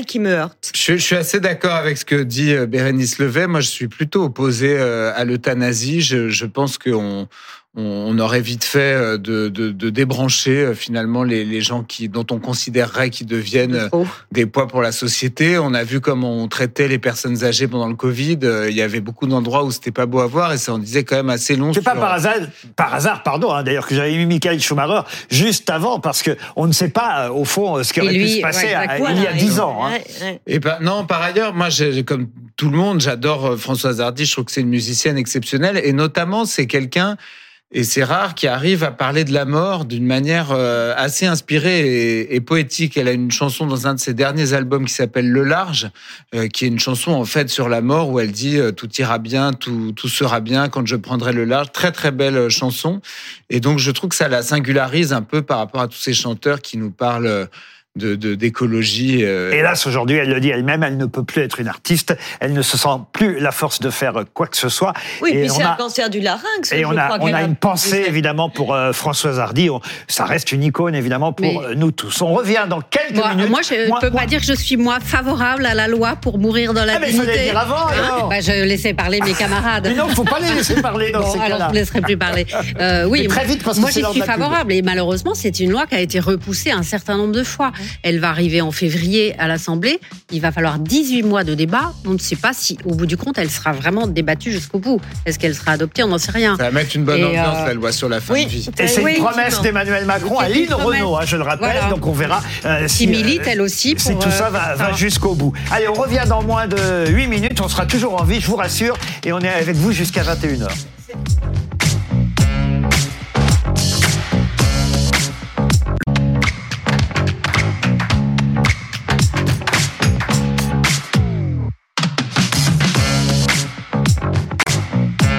qui me je suis assez d'accord avec ce que dit euh, Bérénice Levet. Moi, je suis plutôt opposé euh, à l'euthanasie. Je, je pense qu'on on aurait vite fait euh, de, de, de débrancher euh, finalement les, les, gens qui, dont on considérerait qu'ils deviennent oh. des poids pour la société. On a vu comment on traitait les personnes âgées pendant le Covid. Il y avait beaucoup d'endroits où c'était pas beau à voir et ça en disait quand même assez long. C'est pas par hasard, par hasard, pardon, hein, d'ailleurs que j'avais mis Michael Schumacher juste avant parce que on ne sait pas au fond ce qui aurait pu se passer il y a dix ans. Hein. Et ben non, par ailleurs, moi, j'ai comme tout le monde, j'adore Françoise Hardy. Je trouve que c'est une musicienne exceptionnelle et notamment c'est quelqu'un et c'est rare qu'il arrive à parler de la mort d'une manière euh, assez inspirée et, poétique. Elle a une chanson dans un de ses derniers albums qui s'appelle Le Large, euh, qui est une chanson en fait sur la mort où elle dit euh, tout ira bien, tout, tout sera bien quand je prendrai le large. Très très belle chanson. Et donc je trouve que ça la singularise un peu par rapport à tous ces chanteurs qui nous parlent d'écologie. Euh... Hélas, aujourd'hui, elle le dit elle-même, elle ne peut plus être une artiste. Elle ne se sent plus la force de faire quoi que ce soit. Oui, et puis c'est un cancer du larynx. Et on a, on a une pensée évidemment pour euh, Françoise Hardy. ça reste une icône évidemment pour euh, nous tous. On revient dans quelques minutes. Moi, je ne peux pas dire que je suis moi favorable à la loi pour mourir dans la ah, dignité. Mais dire avant. Hein bah, je laissais parler mes [LAUGHS] camarades. mais non, il ne faut pas les laisser parler dans ces alors je ne laisserai plus parler. Euh, oui, très vite parce moi, que moi, je suis favorable et malheureusement, c'est une loi qui a été repoussée un certain nombre de fois. Elle va arriver en février à l'Assemblée. Il va falloir 18 mois de débat. On ne sait pas si, au bout du compte, elle sera vraiment débattue jusqu'au bout. Est-ce qu'elle sera adoptée? On n'en sait rien. Ça va mettre une bonne ambiance, euh, la loi sur la fin de vie. Et c'est une promesse d'Emmanuel Macron à Lynn Renault, hein, je le rappelle. Donc on verra euh, si, milite elle aussi si tout ça va, va jusqu'au bout. Allez, on revient dans moins de 8 minutes. On sera toujours en vie, je vous rassure. Et on est avec vous jusqu'à 21h.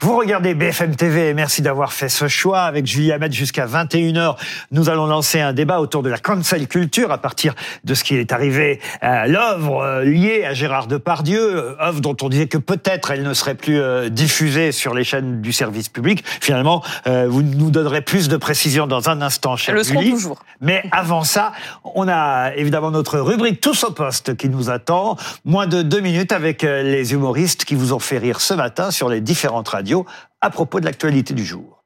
Vous regardez BFM TV et merci d'avoir fait ce choix. Avec Julie Hamet jusqu'à 21h, nous allons lancer un débat autour de la cancel culture à partir de ce qui est arrivé à l'œuvre euh, liée à Gérard Depardieu, euh, œuvre dont on disait que peut-être elle ne serait plus euh, diffusée sur les chaînes du service public. Finalement, vous nous donnerez plus de précisions dans un instant, chère le Julie. toujours. Mais avant ça, on a évidemment notre rubrique Tous au poste qui nous attend. Moins de deux minutes avec les humoristes qui vous ont fait rire ce matin sur les différentes radios à propos de l'actualité du jour.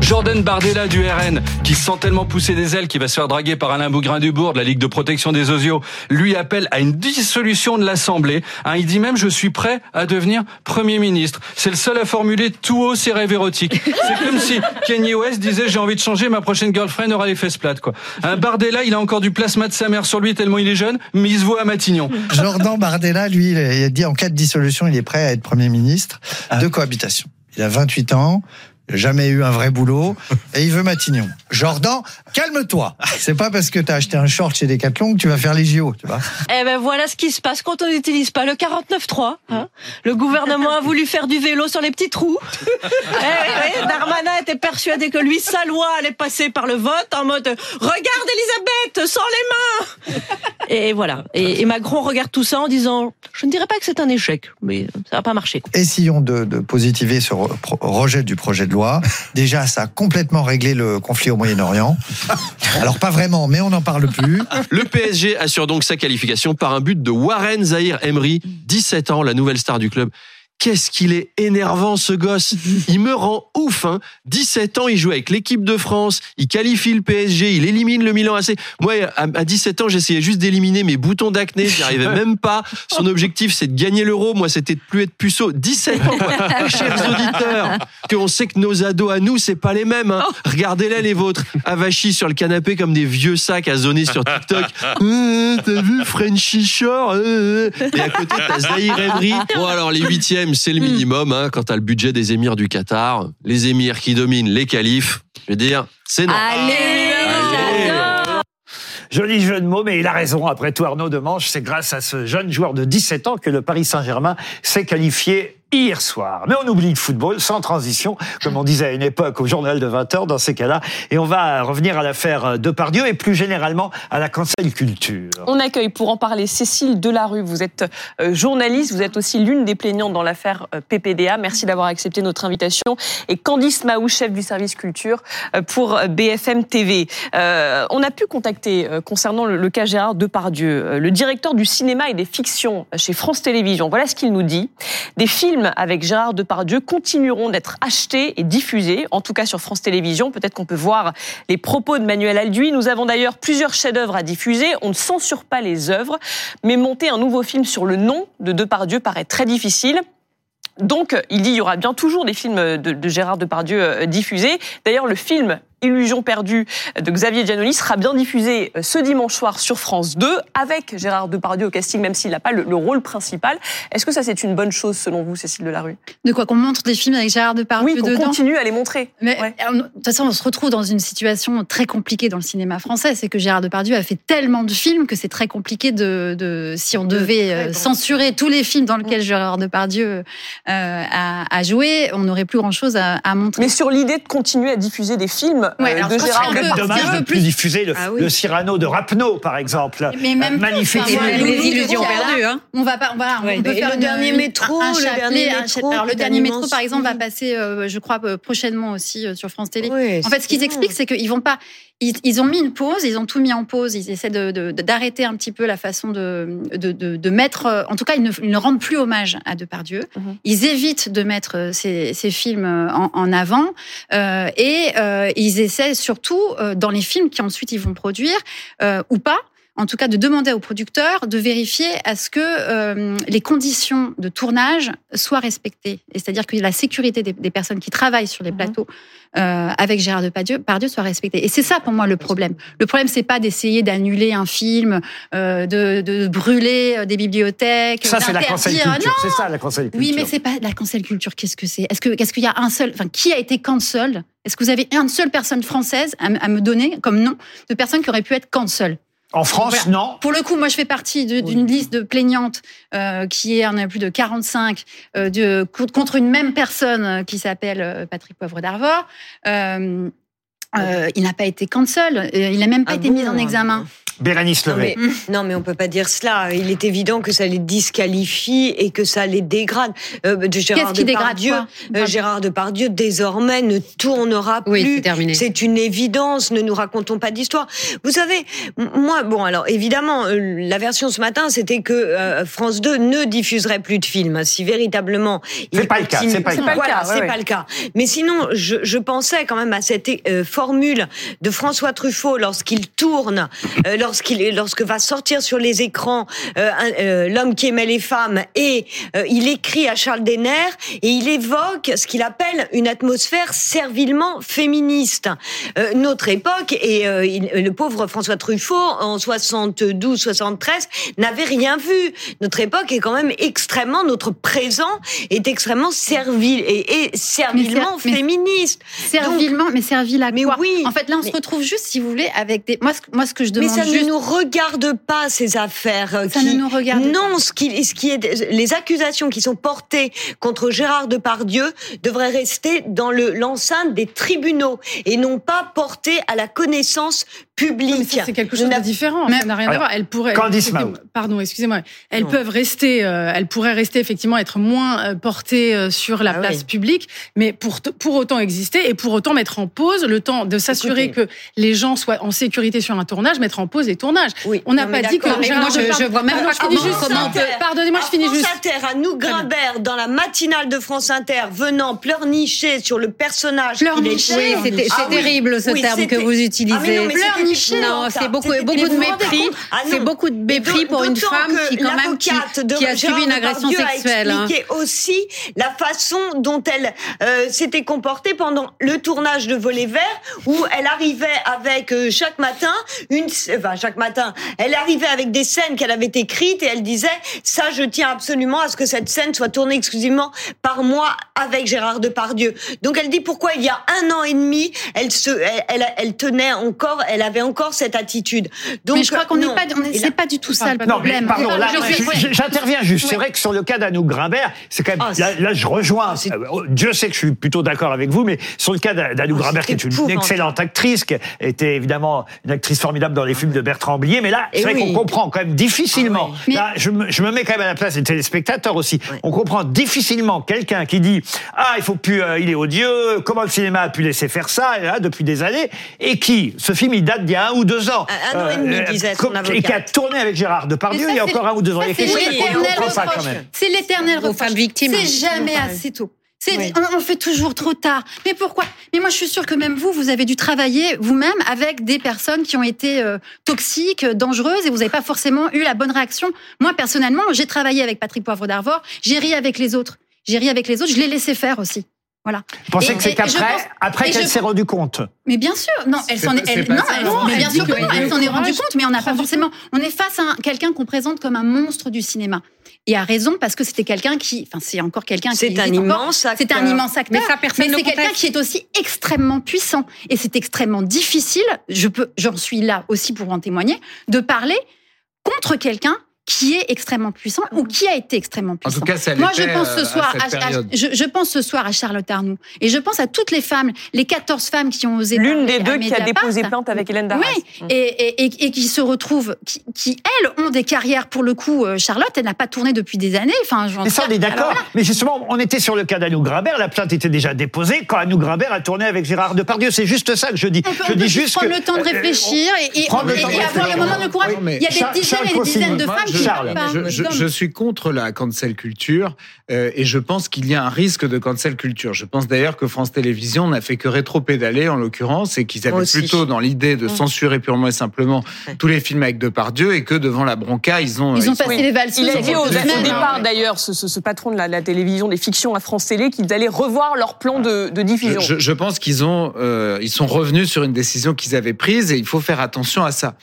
Jordan Bardella du RN, qui sent tellement pousser des ailes qu'il va se faire draguer par Alain Bougrain-Dubourg de la Ligue de protection des osios, lui appelle à une dissolution de l'Assemblée. Hein, il dit même je suis prêt à devenir Premier ministre. C'est le seul à formuler tout haut ses rêves érotiques. C'est comme si Kanye West disait j'ai envie de changer, ma prochaine girlfriend aura les fesses plates. Quoi. Un Bardella, il a encore du plasma de sa mère sur lui tellement il est jeune, mais il se voit à Matignon. Jordan Bardella, lui, il a dit en cas de dissolution, il est prêt à être Premier ministre de cohabitation. Il a 28 ans, jamais eu un vrai boulot et il veut Matignon. Jordan, calme-toi. C'est pas parce que t'as acheté un short chez Decathlon que tu vas faire les JO, tu vois. Eh ben voilà ce qui se passe quand on n'utilise pas le 49.3. Hein le gouvernement a voulu faire du vélo sur les petits trous. [LAUGHS] eh, Darmanin était persuadé que lui, sa loi allait passer par le vote en mode regarde Elisabeth sans les mains. Et voilà. Et, Macron regarde tout ça en disant je ne dirais pas que c'est un échec, mais ça va pas marcher. Essayons de, de positiver ce rejet du projet de loi Déjà, ça a complètement réglé le conflit au Moyen-Orient. Alors pas vraiment, mais on n'en parle plus. Le PSG assure donc sa qualification par un but de Warren Zahir Emery, 17 ans, la nouvelle star du club Qu'est-ce qu'il est énervant ce gosse. [LAUGHS] Il me rend ouf. Hein. 17 ans, il joue avec l'équipe de France, il qualifie le PSG, il élimine le Milan AC. Moi, à 17 ans, j'essayais juste d'éliminer mes boutons d'acné, j'y arrivais même pas. Son objectif, c'est de gagner l'euro. Moi, c'était de plus être puceau. 17 ans, [LAUGHS] chers auditeurs, qu'on sait que nos ados à nous, c'est pas les mêmes. Hein. Regardez-les les vôtres, avachis sur le canapé comme des vieux sacs à zoner sur TikTok. Euh, [LAUGHS] t'as vu Frenchy Shore euh, euh. Et à côté, t'as Zahir Emery. Bon, alors les huitièmes c'est le minimum hein, quand tu as le budget des émirs du Qatar. Les émirs qui dominent les califes, je veux dire, c'est normal. Allez, Joli jeu de mots, mais il a raison. Après tout, Arnaud Demanche, c'est grâce à ce jeune joueur de 17 ans que le Paris Saint-Germain s'est qualifié hier soir. Mais on oublie le football sans transition, comme on disait à une époque au journal de 20h dans ces cas-là. Et on va revenir à l'affaire Depardieu et plus généralement à la cancel culture. On accueille pour en parler Cécile Delarue. Vous êtes euh, journaliste, vous êtes aussi l'une des plaignantes dans l'affaire euh, PPDA. Merci d'avoir accepté notre invitation. Et Candice Mahou, chef du service culture euh, pour BFM TV. on a pu contacter concernant le, cas Gérard Depardieu, le directeur du cinéma et des fictions chez France Télévisions. Voilà ce qu'il nous dit. Des films avec Gérard Depardieu continueront d'être achetés et diffusés, en tout cas sur France Télévisions. Peut-être qu'on peut voir les propos de Manuel Alduy. Nous avons d'ailleurs plusieurs chefs-d'œuvre à diffuser. On ne censure pas les œuvres, mais monter un nouveau film sur le nom de Depardieu paraît très difficile. Donc, il dit il y aura bien toujours des films de, de Gérard Depardieu euh, diffusés. D'ailleurs, le film Illusion perdue de Xavier Giannoli sera bien diffusé euh, ce dimanche soir sur France 2 avec Gérard Depardieu au casting, même s'il n'a pas le, rôle principal. Est-ce que ça c'est une bonne chose selon vous, Cécile Delarue De quoi qu'on montre des films avec Gérard Depardieu Oui, qu'on continue à les montrer. Mais de toute façon, on se retrouve dans une situation très compliquée dans le cinéma français. C'est que Gérard Depardieu a fait tellement de films que c'est très compliqué de, de si on devait euh, censurer tous les films dans lesquels Gérard Depardieu euh, a, a, joué, on n'aurait plus grand-chose à, à montrer. Mais sur l'idée de continuer à diffuser des films Ouais, alors, de Gérard C'est dommage de plus diffuser le, Ah oui. le Cyrano de Rapneau, par exemple. Mais même Un magnifique enfin, film. voilà, Les illusions perdues, hein. On va pas, on va, Ouais, on peut faire le une- dernier métro, un le chapelet, dernier un métro. Alors le dernier un métro, par exemple, va film. passer, euh, je crois, euh, prochainement aussi euh, sur France Télé. En fait, ce qu'ils expliquent, c'est qu'ils vont pas. Ils, ils ont mis une pause, ils ont tout mis en pause. Ils essaient de de- d'arrêter un petit peu la façon de de, mettre. euh, En tout cas, ils ne, ils ne rendent plus hommage à Depardieu. Mhm. Ils évitent de mettre euh, ces, ces films euh, en, en avant euh, et euh, ils essaient surtout dans les films qui ensuite ils vont produire euh, ou pas. En tout cas, de demander aux producteurs de vérifier à ce que euh, les conditions de tournage soient respectées. C'est-à-dire que la sécurité des, des personnes qui travaillent sur les Mhm. plateaux euh, avec Gérard Depardieu Pardieu soit respectée. Et c'est ça pour moi le problème. Le problème, c'est pas d'essayer d'annuler un film, euh, de, de brûler des bibliothèques, Ça, c'est la cancel culture. C'est ça, la cancel culture. oui, mais c'est pas la cancel culture. Qu'est-ce que c'est? Est-ce que qu'est-ce qu'il y a un seul Enfin, qui a été cancel Est-ce que vous avez une seule personne française à me donner comme nom de personne qui aurait pu être cancel En France, Voilà. non. Pour le coup, moi, je fais partie d'une liste de plaignantes euh, qui est en a plus de 45 euh, de, contre une même personne euh, qui s'appelle euh, Patrick Poivre d'Arvor. Euh, euh, il n'a pas été cancel, il n'a même pas Ah été bon mis en examen. Bérénice Non Levé. mais, non, mais on peut pas dire cela. Il est évident que ça les disqualifie et que ça les dégrade. Euh, de Gérard Qu'est-ce qui dégrade Depardieu, euh, Gérard Depardieu, désormais, ne tournera Oui, plus. c'est terminé. C'est une évidence. Ne nous racontons pas d'histoire. Vous savez, moi, bon, alors évidemment, euh, la version ce matin, c'était que euh, France 2 ne diffuserait plus de films. Si véritablement, il C'est pas le cas, continue- c'est pas cas. pas le Voilà, cas, ouais, c'est ouais. pas le cas. Mais sinon, je, je pensais quand même à cette euh, formule de François Truffaut lorsqu'il tourne, euh, lorsqu'il, lorsque va sortir sur les écrans euh, euh, l'homme qui aimait les femmes et euh, il écrit à Charles Denner et il évoque ce qu'il appelle une atmosphère servilement féministe. Notre époque et il- le pauvre François Truffaut en 72-73 n'avait rien vu. Notre époque est quand même extrêmement, notre présent est extrêmement servile et, et servilement mais- féministe. Servilement, mais servile à Mais quoi? oui, En fait, là, on mais- se retrouve juste, si vous voulez, avec des. Moi, ce, moi, ce que je Mais demande ça juste. Ne nous regarde pas ces affaires. euh, Ça qui... ne nous regarde Non, ce qui, ce qui est les accusations qui sont portées contre Gérard Depardieu devraient rester dans le l'enceinte des tribunaux et non pas portées à la connaissance publique. c'est quelque chose de différent. Mais- ça n'a rien à voir. Elles pourraient. Candice. Pardon, excusez-moi. Elles Non. peuvent rester. euh, elles pourraient rester effectivement être moins euh, portées sur la Ah place oui. publique, mais pour pour autant exister et pour autant mettre en pause le temps de s'assurer que les gens soient en sécurité sur un tournage, mettre en pause les tournages. Oui, On n'a pas dit que. mais moi, je- je vois même pas comment- Pardonnez-moi, je finis France juste. Inter, à nous. Grimbert, dans la matinale de France Inter, venant pleurnicher sur le personnage Pleurnicher, c'était Ah terrible ce terme que vous utilisez. Ah, non, c'est beaucoup, beaucoup de mépris. Ah c'est beaucoup de mépris pour une femme qui, quand même, qui, a subi une agression sexuelle. A expliqué aussi la façon dont elle euh, s'était comportée pendant le tournage de Volet Vert, où elle arrivait avec euh, chaque matin une, enfin chaque matin. Elle arrivait avec des scènes qu'elle avait écrites et elle disait ça, je tiens absolument à ce que cette scène soit tournée exclusivement par moi avec Gérard Depardieu. Donc elle dit pourquoi il y a un an et demi, elle se, elle, elle, elle tenait encore, elle avait encore cette attitude. Donc mais je crois qu'on n'est pas, c'est pas du tout ça le Non, mais problème. pardon, là, j'interviens juste. C'est Ouais. vrai que sur le cas d'Anouk Grimbert, c'est quand même. Ah, là, c'est- là, je rejoins. euh, Dieu sait que je suis plutôt d'accord avec vous, mais sur le cas d'A- d'Anouk Ah, Grimbert, qui c'est est une excellente actrice, qui était évidemment une actrice formidable dans les films de Bertrand Blier, mais là, c'est Et vrai oui. qu'on comprend quand même difficilement. Ah oui. Là, je me, je me mets quand même à la place des téléspectateurs aussi. On comprend difficilement quelqu'un qui dit ah il faut plus, euh, il est odieux. Comment le cinéma a pu laisser faire ça là, depuis des années? Et qui ce film il date d'il y a un ou deux ans. Un- un an et demi, disait son com- et qui a tourné avec Gérard Depardieu ça, il y a c'est- encore un ou deux ans. c'est l'éternel. C'est l'éternel reproche. victimes. C'est jamais assez tôt. C'est, Oui. on, on fait toujours trop tard. Mais pourquoi? Mais moi, je suis sûre que même vous, vous avez dû travailler vous-même avec des personnes qui ont été euh, toxiques, dangereuses, et vous n'avez pas forcément eu la bonne réaction. Moi, personnellement, j'ai travaillé avec Patrick Poivre d'Arvor. J'ai ri avec les autres. J'ai ri avec les autres. Je l'ai laissé faire aussi. Voilà. Vous pensez Et- que c'est qu'après, après qu'elle je- s'est rendue compte? Mais bien sûr, non, elle s'en est, elle, non, ça, elle- non, mais elle bien dit sûr que que- non, elle s'en est rendue compte, mais on n'a pas forcément, on est face à un- quelqu'un qu'on présente comme un monstre du cinéma. Et à raison, parce que c'était quelqu'un qui, enfin, c'est encore quelqu'un qui C'est un encore. immense C'est acteur. un immense acteur. Mais ça, personne mais ne c'est quelqu'un qui est aussi extrêmement puissant. Et c'est extrêmement difficile, je peux, j'en suis là aussi pour en témoigner, de parler contre quelqu'un qui est extrêmement puissant ou qui a été extrêmement En puissant. tout cas, ça Moi, je pense ce soir, à- je, je pense ce soir à Charlotte Arnoux. Et je pense à toutes les femmes, les 14 femmes qui ont osé. L'une des deux qui a déposé plainte avec Hélène Darras. Oui, et, et, et, et qui se retrouvent, qui, qui, elles ont des carrières pour le coup. euh, Charlotte, elle n'a pas tourné depuis des années. Enfin, Mais ça, on est d'accord. voilà. Mais justement, on était sur le cas d'Anouk Grimbert. La plainte était déjà déposée quand Anouk Grimbert a tourné avec Gérard Depardieu. C'est juste ça que je dis. On peut, je on dis juste juste prendre que- le temps de euh, réfléchir et, et, prendre le et- temps de et avoir le moment de courage. Il y a des dizaines et des dizaines de femmes Charles, je, suis contre la cancel culture euh, et je pense qu'il y a un risque de cancel culture. Je pense d'ailleurs que France Télévisions n'a fait que rétro-pédaler en l'occurrence et qu'ils avaient plutôt dans l'idée de Mm. censurer purement et simplement Ouais. tous les films avec Depardieu et que devant la bronca, ils ont Ils ont sont- passé les valseuses. Il a dit au, départ d'ailleurs, ce, ce- ce patron de la, la télévision des fictions à France Télé, qu'ils allaient revoir leur plan de, de diffusion. Je, je- je pense qu'ils ont, euh, ils sont revenus sur une décision qu'ils avaient prise et il faut faire attention à ça.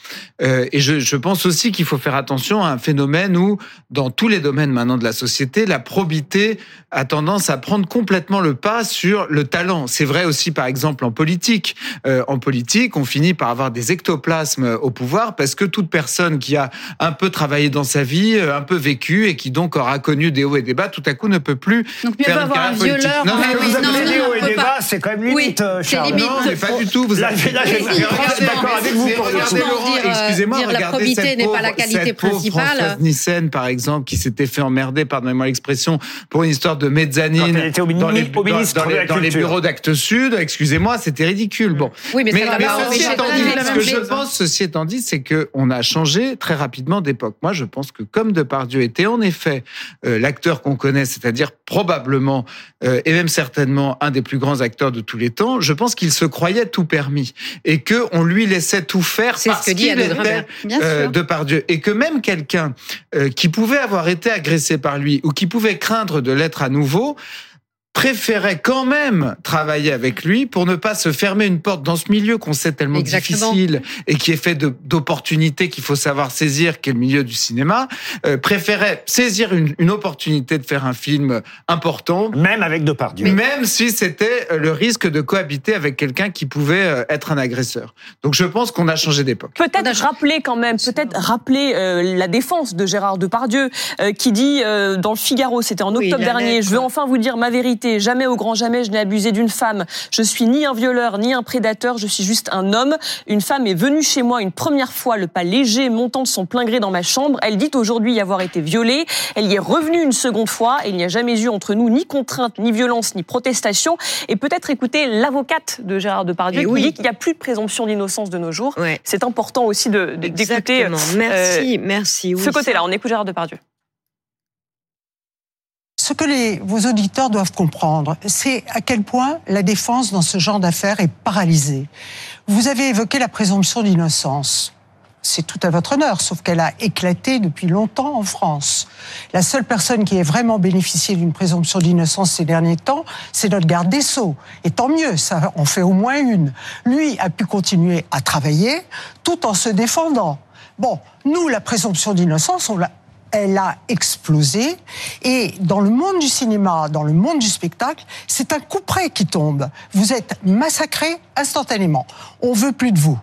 Euh, et je, je pense aussi qu'il faut faire attention à un phénomène où, dans tous les domaines maintenant de la société, la probité a tendance à prendre complètement le pas sur le talent. C'est vrai aussi, par exemple, en politique. Euh, en politique, on finit par avoir des ectoplasmes au pouvoir parce que toute personne qui a un peu travaillé dans sa vie, euh, un peu vécu et qui donc aura connu des hauts et des bas, tout à coup ne peut plus Donc mieux faire vaut une avoir un carrière politique. violeur. Non, mais oui, vous non, appelez non, non, hauts on et des bas, c'est quand même Oui, limite, euh, c'est Charles. limite. Non, mais pas du tout. Vous Là, avez- je- là, je- regardez, suis d'accord avec vous pour le regardez. Laurent, euh, excusez-moi, dire la regardez probité cette n'est pas pauvre- la qualité principale. Françoise Nissen, par exemple, qui s'était fait emmerder, pardonnez-moi l'expression, pour une histoire de mezzanine au dans les, au dans- ministre dans de les- la dans les Culture. bureaux d'Actes Sud. Excusez-moi, c'était ridicule. Bon. Oui, mais, Mais, ça va mais pas ceci étant dit, ce que je pense, ceci étant dit, c'est que on a changé très rapidement d'époque. Moi, je pense que comme Depardieu était en effet euh, l'acteur qu'on connaît, c'est-à-dire probablement euh, et même certainement un des plus grands acteurs de tous les temps, je pense qu'il se croyait tout permis et que on lui laissait tout faire C'est ce parce qu'il était euh. Depardieu et que même quelqu'un euh, qui pouvait avoir été agressé par lui ou qui pouvait craindre de l'être à nouveau préférait quand même travailler avec lui pour ne pas se fermer une porte dans ce milieu qu'on sait tellement Exactement. difficile et qui est fait d'opportunités qu'il faut savoir saisir, qui est le milieu du cinéma, euh, préférait saisir une, une opportunité de faire un film important, Même avec Depardieu. même si c'était euh, le risque de cohabiter avec quelqu'un qui pouvait euh, être un agresseur. Donc je pense qu'on a changé d'époque. Peut-être rappeler quand même, peut-être rappeler euh, la défense de Gérard Depardieu, euh, qui dit euh, dans le Figaro, c'était en octobre dernier, lettre. je veux enfin vous dire ma vérité, jamais au grand jamais je n'ai abusé d'une femme, je suis ni un violeur ni un prédateur, je suis juste un homme. Une femme est venue chez moi une première fois, le pas léger montant de son plein gré dans ma chambre, elle dit aujourd'hui y avoir été violée, elle y est revenue une seconde fois, et il n'y a jamais eu entre nous ni contrainte, ni violence, ni protestation, et peut-être écouter l'avocate de Gérard Depardieu Et qui oui. dit qu'il n'y a plus de présomption d'innocence de nos jours. Ouais. C'est important aussi de- de- d'écouter Exactement. Merci, merci. Oui, ce côté-là. On écoute Gérard Depardieu. Ce que les, vos auditeurs doivent comprendre, c'est à quel point la défense dans ce genre d'affaires est paralysée. Vous avez évoqué la présomption d'innocence. C'est tout à votre honneur, sauf qu'elle a éclaté depuis longtemps en France. La seule personne qui ait vraiment bénéficié d'une présomption d'innocence ces derniers temps, c'est notre garde des Sceaux. Et tant mieux, ça en fait au moins une. Lui a pu continuer à travailler tout en se défendant. Bon, nous, la présomption d'innocence, on l'a elle a explosé. Et dans le monde du cinéma, dans le monde du spectacle, c'est un coup près qui tombe. Vous êtes massacré instantanément. On veut plus de vous.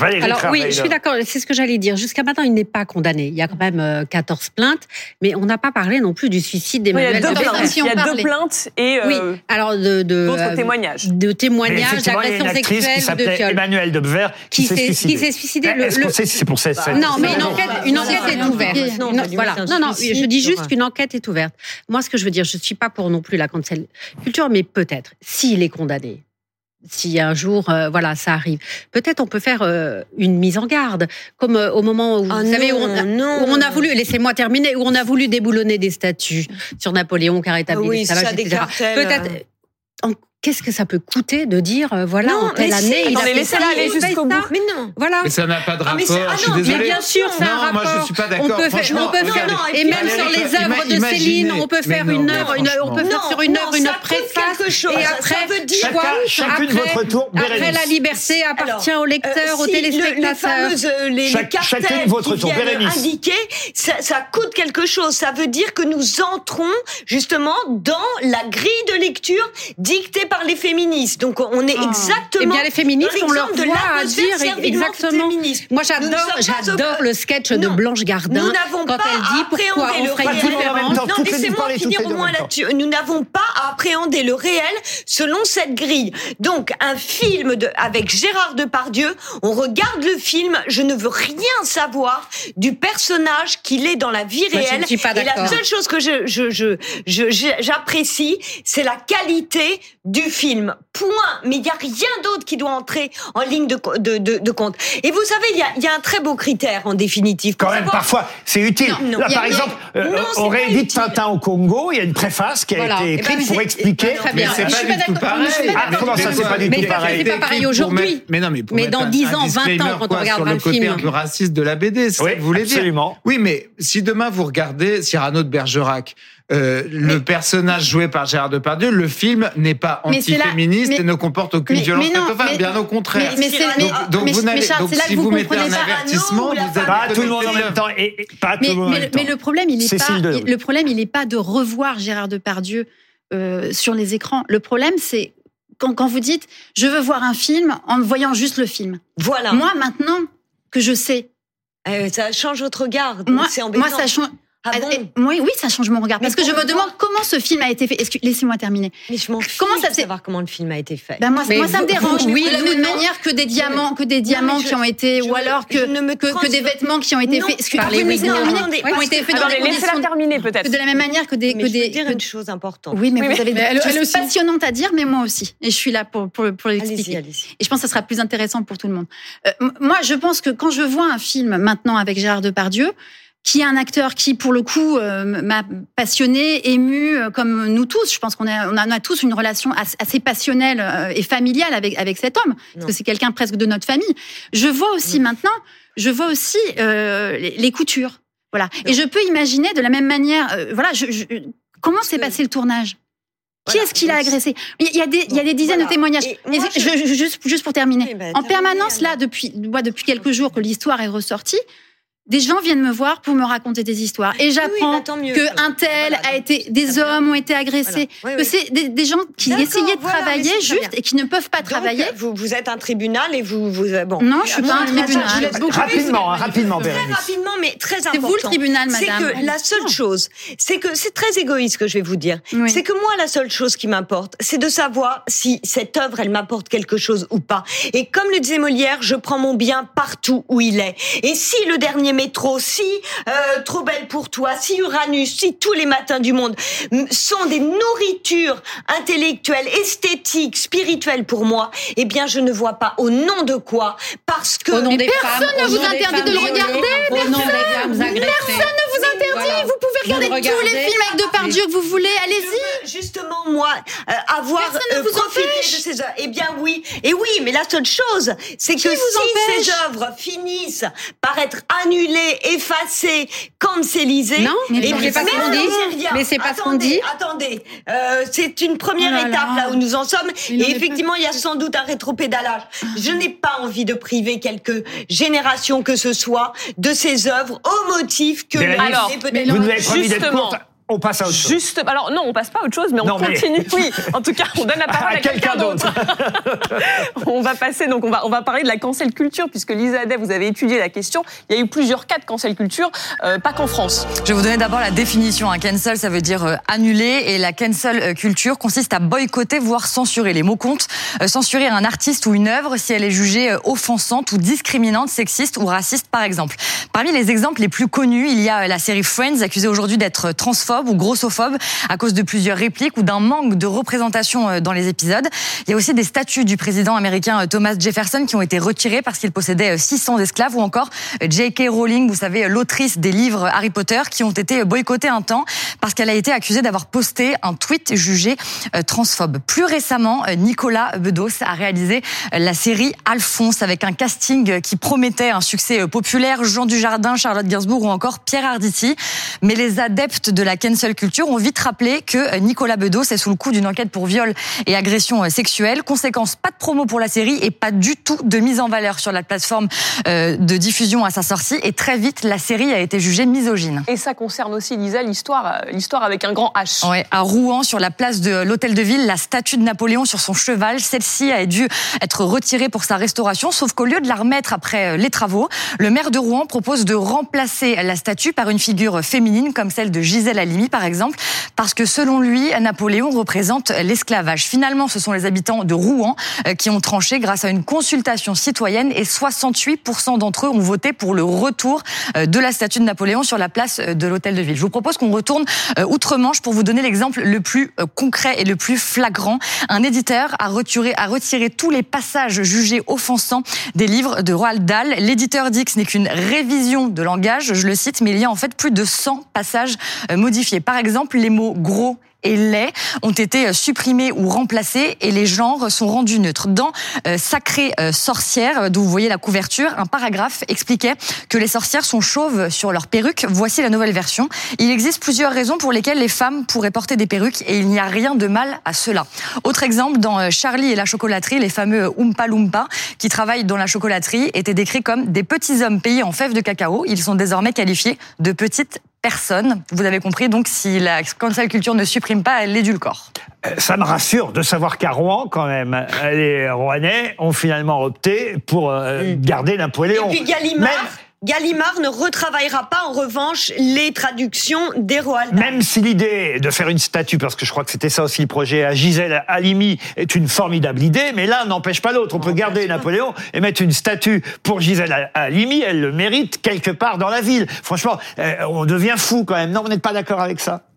Valérie Alors oui, je suis d'accord, c'est ce que j'allais dire. Jusqu'à maintenant, il n'est pas condamné. Il y a quand même euh, 14 plaintes, mais on n'a pas parlé non plus du suicide Oui, il y a d'Emmanuel deux de plaintes, il y a deux plaintes et euh, Oui, alors de, de d'autres euh, témoignages. de témoignages effectivement, il y a une d'agressions actrice qui sexuelles, de s'appelait viols. Emmanuel Debever qui, Qui s'est qui suicidé. Le- Est-ce qu'on sait si c'est pour cette cette- Non, mais une enquête, non, une non, enquête non, est non, ouverte. non, voilà. Non, non, suicide je dis juste un- qu'une enquête est ouverte. Moi, ce que je veux dire, je ne suis pas pour non plus la cancel culture, mais peut-être, s'il est condamné, si un jour, euh, voilà, ça arrive, peut-être on peut faire euh, une mise en garde, comme euh, au moment où, Ah vous savez, où on, a, non. où on a voulu, laissez-moi terminer, où on a voulu déboulonner des statues sur Napoléon, car établi Ah oui, Peut-être. Qu'est-ce que ça peut coûter de dire, euh, voilà, Non, en telle mais année, si, il a laissez-la aller jusqu'au bout. Mais non. Voilà. Mais ça n'a pas de Ah, rapport. ah je suis mais bien sûr, c'est un non, moi je rapport. suis pas On d'accord. peut faire, on peut faire, et même sur les œuvres de Céline, on peut faire non, une œuvre, une- on peut faire sur une œuvre une préface, quelque chose. et après, chacune après, votre tour, après Bérénice. la liberté appartient au lecteur, Euh, au si le- téléspectateur. Les euh, les, chacune votre qui tour. ça, ça coûte quelque chose. Ça veut dire que nous entrons justement dans la grille de lecture dictée par les féministes. Donc on est Ah. exactement. Eh bien, les féministes, on leur voit à dire exactement. féministe. Moi, j'adore, j'adore le sketch de. Blanche Gardin Nous n'avons quand pas elle dit à pourquoi appréhender on le ferait. Non, laissez-moi finir au moins là-dessus. Nous n'avons pas à appréhender le réel selon cette grille. Donc, un film de, avec Gérard Depardieu, on regarde le film, je ne veux rien savoir du personnage qu'il est dans la vie Moi, je réelle. ne suis pas Et la seule chose que je, je, je, je- je- j'apprécie, c'est la qualité du film. Point. Mais il n'y a rien d'autre qui doit entrer en ligne de, co- de, de, de compte. Et vous savez, il y a, il y a un très beau critère en définitive. Quand même, savoir- parfois, c'est utile. Non, non. Là, par exemple, euh, Non, on pas réédite. Tintin au Congo. Il y a une préface qui a Voilà. été Eh ben, écrite mais pour expliquer. Très Mais c'est pas suis du pas tout pareil. Pas Ah, comment ça, c'est pas du Mais tout c'est pareil c'est pas pareil aujourd'hui. Mais non, mais pour Mais dans un- 10 un ans, 20 ans, quand on regarde le côté film. un peu raciste de la BD, c'est que vous voulez dire. absolument. Oui, mais si demain vous regardez Cyrano de Bergerac, euh, le personnage joué par Gérard Depardieu, le film n'est pas antiféministe et ne comporte aucune mais- violence mais non, faite aux femmes, mais- bien au contraire. mais- donc, vous que si vous vous mettez un avertissement, Ah vous êtes Pas tout le monde en même temps. Et, pas tout Mais, le monde en mais même le, temps. mais le problème, il est pas. Le problème, il n'est pas de revoir Gérard Depardieu euh, sur les écrans. Le problème, c'est quand, quand vous dites je veux voir un film en voyant juste le film. Voilà. Moi, maintenant que je sais, Euh, ça change votre regard. moi, c'est embêtant. moi ça change. Ah bon Et- moi, oui, ça change mon regard. Mais Parce que je me demande comment ce film a été fait. Laissez-moi terminer. Mais je m'en Comment ça savoir comment le film a été fait. Ben moi, ça me dérange. vous- Oui, oui, de la même non. manière que des diamants, que des diamants je- qui ont été, je ou alors que, ne me que, que des vêtements qui ont été Non. faits. Oui, attendez, Qui ont été faits dans laissez-la terminer peut-être. De la même manière que des, Mais que je veux des, dire une chose importante. Oui, mais Oui, vous avez des choses passionnantes à dire, mais moi aussi. Et je suis là pour, pour, l'expliquer. Et je pense que ça sera plus intéressant pour tout le monde. Euh, moi, je pense que quand je vois un film maintenant avec Gérard Depardieu, qui est un acteur qui, pour le coup, euh, m'a passionné, ému, euh, comme nous tous. Je pense qu'on a, on a, tous une relation as- assez passionnelle euh, et familiale avec, avec cet homme, parce que c'est quelqu'un presque de notre famille. Je vois aussi maintenant, je vois aussi euh, les, les coutures. Voilà. Et je peux imaginer de la même manière, euh, voilà, je, je- comment s'est passé le tournage? Qui Voilà. est-ce qui l'a agressé? Il y, a des, il y a des dizaines Voilà. de témoignages. Et Et moi, je- je- je- juste, juste pour terminer. Bah, en permanence, là, depuis, moi, depuis quelques jours que l'histoire est ressortie, des gens viennent me voir pour me raconter des histoires. Et Oui, j'apprends bah, tant mieux. que un tel Voilà, a été, des hommes ont été agressés, Voilà. que Oui, oui. c'est des, des gens qui essayaient de voilà, travailler c'est juste et qui ne peuvent pas Donc, travailler. vous, vous êtes un tribunal et vous, vous euh, bon. Non, je suis pas un tribunal. je laisse beaucoup- Rapidement, hein, rapidement, Très Bérénice. rapidement, mais très important. C'est vous le tribunal, C'est madame. que la seule chose, c'est que c'est très égoïste que je vais vous dire. Oui. C'est que moi, la seule chose qui m'importe, c'est de savoir si cette œuvre, elle m'apporte quelque chose ou pas. Et comme le disait Molière, je prends mon bien partout où il est. Et si le dernier métro, si euh, Trop belle pour toi, si Uranus, si tous les matins du monde sont des nourritures intellectuelles, esthétiques, spirituelles pour moi, eh bien, je ne vois pas au nom de quoi, parce que personne ne vous interdit de le regarder, agressées. Personne ne vous interdit. Voilà. Vous pouvez regarder tous les films avec Depardieu que vous voulez. Allez-y. Juste justement, moi, euh, avoir Personne ne euh, vous profité empêche. de ces œuvres. Eh bien, oui. Et oui, mais la seule chose, c'est que si ces œuvres finissent par être annulées, effacées, cancelisées, Non, mais c'est pas ce qu'on dit. Mais c'est pas ce qu'on Attendez, dit. Attendez, euh, c'est une première Oh là étape là. là où nous en sommes. Et effectivement, il y a sans doute un rétropédalage. Je n'ai pas envie de priver quelques générations que ce soit de ces œuvres au motif que Alors, mais Vous nous avez promis d'être courte. On passe à autre chose. Juste, alors non, on passe pas à autre chose, mais on Non, mais- continue. Oui, [LAUGHS] en tout cas, on donne la parole à, À quelqu'un d'autre. [LAUGHS] on va passer, donc on va, on va parler de la cancel culture, puisque Lisa Day, vous avez étudié la question. Il y a eu plusieurs cas de cancel culture, euh, pas qu'en France. Je vais vous donner d'abord la définition. Un cancel, ça veut dire euh, annuler, et la cancel euh, culture consiste à boycotter, voire censurer. Les mots comptent. Euh, censurer un artiste ou une œuvre si elle est jugée euh, offensante ou discriminante, sexiste ou raciste, par exemple. Parmi les exemples les plus connus, il y a euh, la série Friends, accusée aujourd'hui d'être transphobe ou grossophobe à cause de plusieurs répliques ou d'un manque de représentation euh, dans les épisodes. Il y a aussi des statues du président américain euh, Thomas Jefferson qui ont été retirées parce qu'il possédait euh, 600 esclaves ou encore euh, J.K. Rowling, vous savez, euh, l'autrice des livres Harry Potter, qui ont été boycottés un temps parce qu'elle a été accusée d'avoir posté un tweet jugé euh, transphobe. Plus récemment, euh, Nicolas Bedos a réalisé euh, la série Alphonse avec un casting euh, qui promettait un succès euh, populaire, Jean Dujardin, Charlotte Gainsbourg ou encore Pierre Arditi. Mais les adeptes de la cancel culture ont vite rappelé que euh, Nicolas Bedos est sous le coup d'une enquête pour viol et agression euh, sexuelle. Conséquence, pas de promo pour la série et pas du tout de mise en valeur sur la plateforme euh, de diffusion à sa sortie. Et très vite, la série a été jugée misogyne. Et ça concerne aussi, Lisa, l'histoire, l'histoire avec un grand H. Ouais, à Rouen, sur la place de l'hôtel de ville, la statue de Napoléon sur son cheval, celle-ci a dû être retirée pour sa restauration, sauf qu'au lieu de la remettre après les travaux, le maire de Rouen propose de remplacer la statue par une figure féminine comme celle de Gisèle Halimi, par exemple, parce que selon lui, Napoléon représente l'esclavage. Finalement, ce sont les habitants de Rouen euh, qui ont tranché grâce à une consultation citoyenne et 68% d'entre eux ont voté pour le retour euh, de la statue de Napoléon sur la place euh, de l'hôtel de ville. Je vous propose qu'on retourne outre-Manche pour vous donner l'exemple le plus concret et le plus flagrant. Un éditeur a retiré, a retiré tous les passages jugés offensants des livres de Roald Dahl. L'éditeur dit que ce n'est qu'une révision de langage, je le cite, mais il y a en fait plus de 100 passages euh, Par exemple, les mots gros et lait ont été supprimés ou remplacés et les genres sont rendus neutres. Dans euh, Sacré euh, sorcière, d'où vous voyez la couverture, un paragraphe expliquait que les sorcières sont chauves sur leurs perruques. Voici la nouvelle version. Il existe plusieurs raisons pour lesquelles les femmes pourraient porter des perruques et il n'y a rien de mal à cela. Autre exemple, dans euh, Charlie et la chocolaterie, les fameux Oompa Loompa qui travaillent dans la chocolaterie étaient décrits comme des petits hommes payés en fèves de cacao. Ils sont désormais qualifiés de petites personnes. Vous avez compris, donc si la cancel culture ne supprime pas, elle l'édulcore. Euh, Ça me rassure de savoir qu'à Rouen, quand même, euh, les Rouennais ont finalement opté pour euh, garder Napoléon. Et puis Gallimard, Même- Gallimard ne retravaillera pas en revanche les traductions des Roald Dahl. Même si l'idée de faire une statue, parce que je crois que c'était ça aussi le projet à Gisèle Halimi, est une formidable idée, mais l'un n'empêche pas l'autre. On peut garder Napoléon et mettre une statue pour Gisèle Halimi, elle le mérite quelque part dans la ville. Franchement, euh, on devient fou quand même. Non, vous n'êtes pas d'accord avec ça?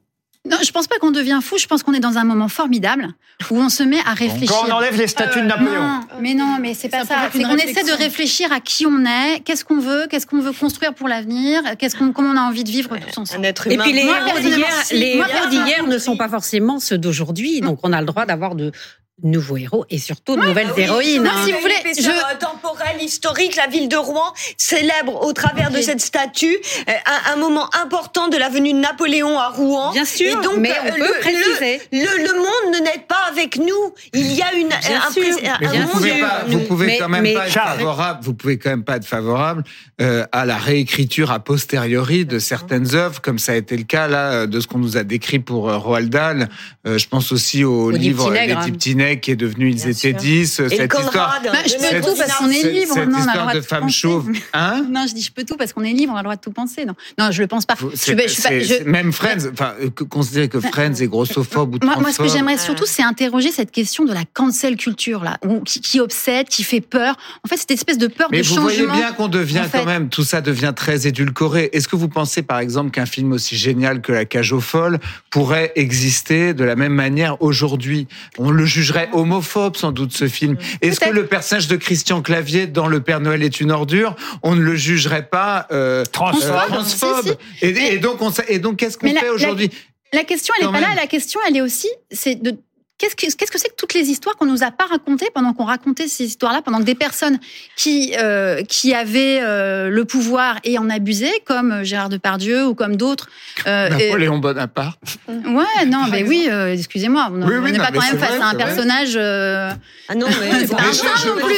Non, je pense pas qu'on devient fou. Je pense qu'on est dans un moment formidable où on se met à réfléchir. Quand on enlève les statues de Napoléon. Non, mais non, mais c'est pas Ça ça. C'est qu'on essaie de réfléchir à qui on est, qu'est-ce qu'on veut, qu'est-ce qu'on veut construire pour l'avenir, qu'est-ce qu'on, comment on a envie de vivre tous ensemble. Un être Et humain. puis les héros d'hier, les d'hier ne sont pas forcément ceux d'aujourd'hui, donc on a le droit d'avoir de nouveaux héros et surtout de nouvelles Ah oui, Moi, sur héroïnes. hein. si vous voulez, je- temporelle, historique, la ville de Rouen célèbre au travers de cette statue euh, un, un moment important de la venue de Napoléon à Rouen. Bien sûr, Et donc, mais euh, on peut le, préciser. Le, le, le monde ne n'est pas avec nous. Il y a une, Bien un, sûr, un bien monde sûr. pas, vous pouvez Mais- quand même mais- pas être favorable. Vous pouvez quand même pas être favorable euh, à la réécriture a posteriori de certaines œuvres, comme ça a été le cas là de ce qu'on nous a décrit pour euh, Roald Dahl. Euh, je pense aussi au, Au livre Les Petits Qui est devenu Ils Bien étaient sûr. dix. Et le Cette histoire, Conrad. Bah, je de peux tout parce qu'on est libre. cette non, on a le histoire droit de tout femme penser. chauve. Hein? Non, je dis je peux tout parce qu'on est libre, on a le droit de tout penser. Non, non, je le pense pas. Vous- Je, je je- Même Friends, enfin, euh, que- considérer que Friends est grossophobe ou Moi, moi, ce que j'aimerais surtout, c'est interroger cette question de la cancel culture là, où- qui, qui obsède, qui fait peur. En fait, cette espèce de peur Mais de vous changement. voyez bien qu'on devient en fait. quand même, tout ça devient très édulcoré. Est-ce que vous pensez par exemple qu'un film aussi génial que La Cage aux Folles pourrait exister de la même manière aujourd'hui? On le jugerait homophobe sans doute ce film. Mm. Est-ce que le personnage de Christian Clavier dans Le Père Noël est une ordure, on ne le jugerait pas euh, transphobe, euh, Et, donc, donc, qu'est-ce qu'on fait aujourd'hui? la question, elle n'est pas là. La question, elle est aussi, c'est de Qu'est-ce que c'est qu -ce que, que toutes les histoires qu'on nous a pas racontées pendant qu'on racontait ces histoires-là, pendant que des personnes qui euh, qui avaient euh, le pouvoir et en abusaient, comme euh, Gérard Depardieu ou comme d'autres. Euh, Napoléon et... Bonaparte. Ouais, non, mais oui, euh, excusez-moi, on oui, n'est pas quand même face vrai, à un personnage. Euh, ah non, mais [LAUGHS] c'est pas un non plus.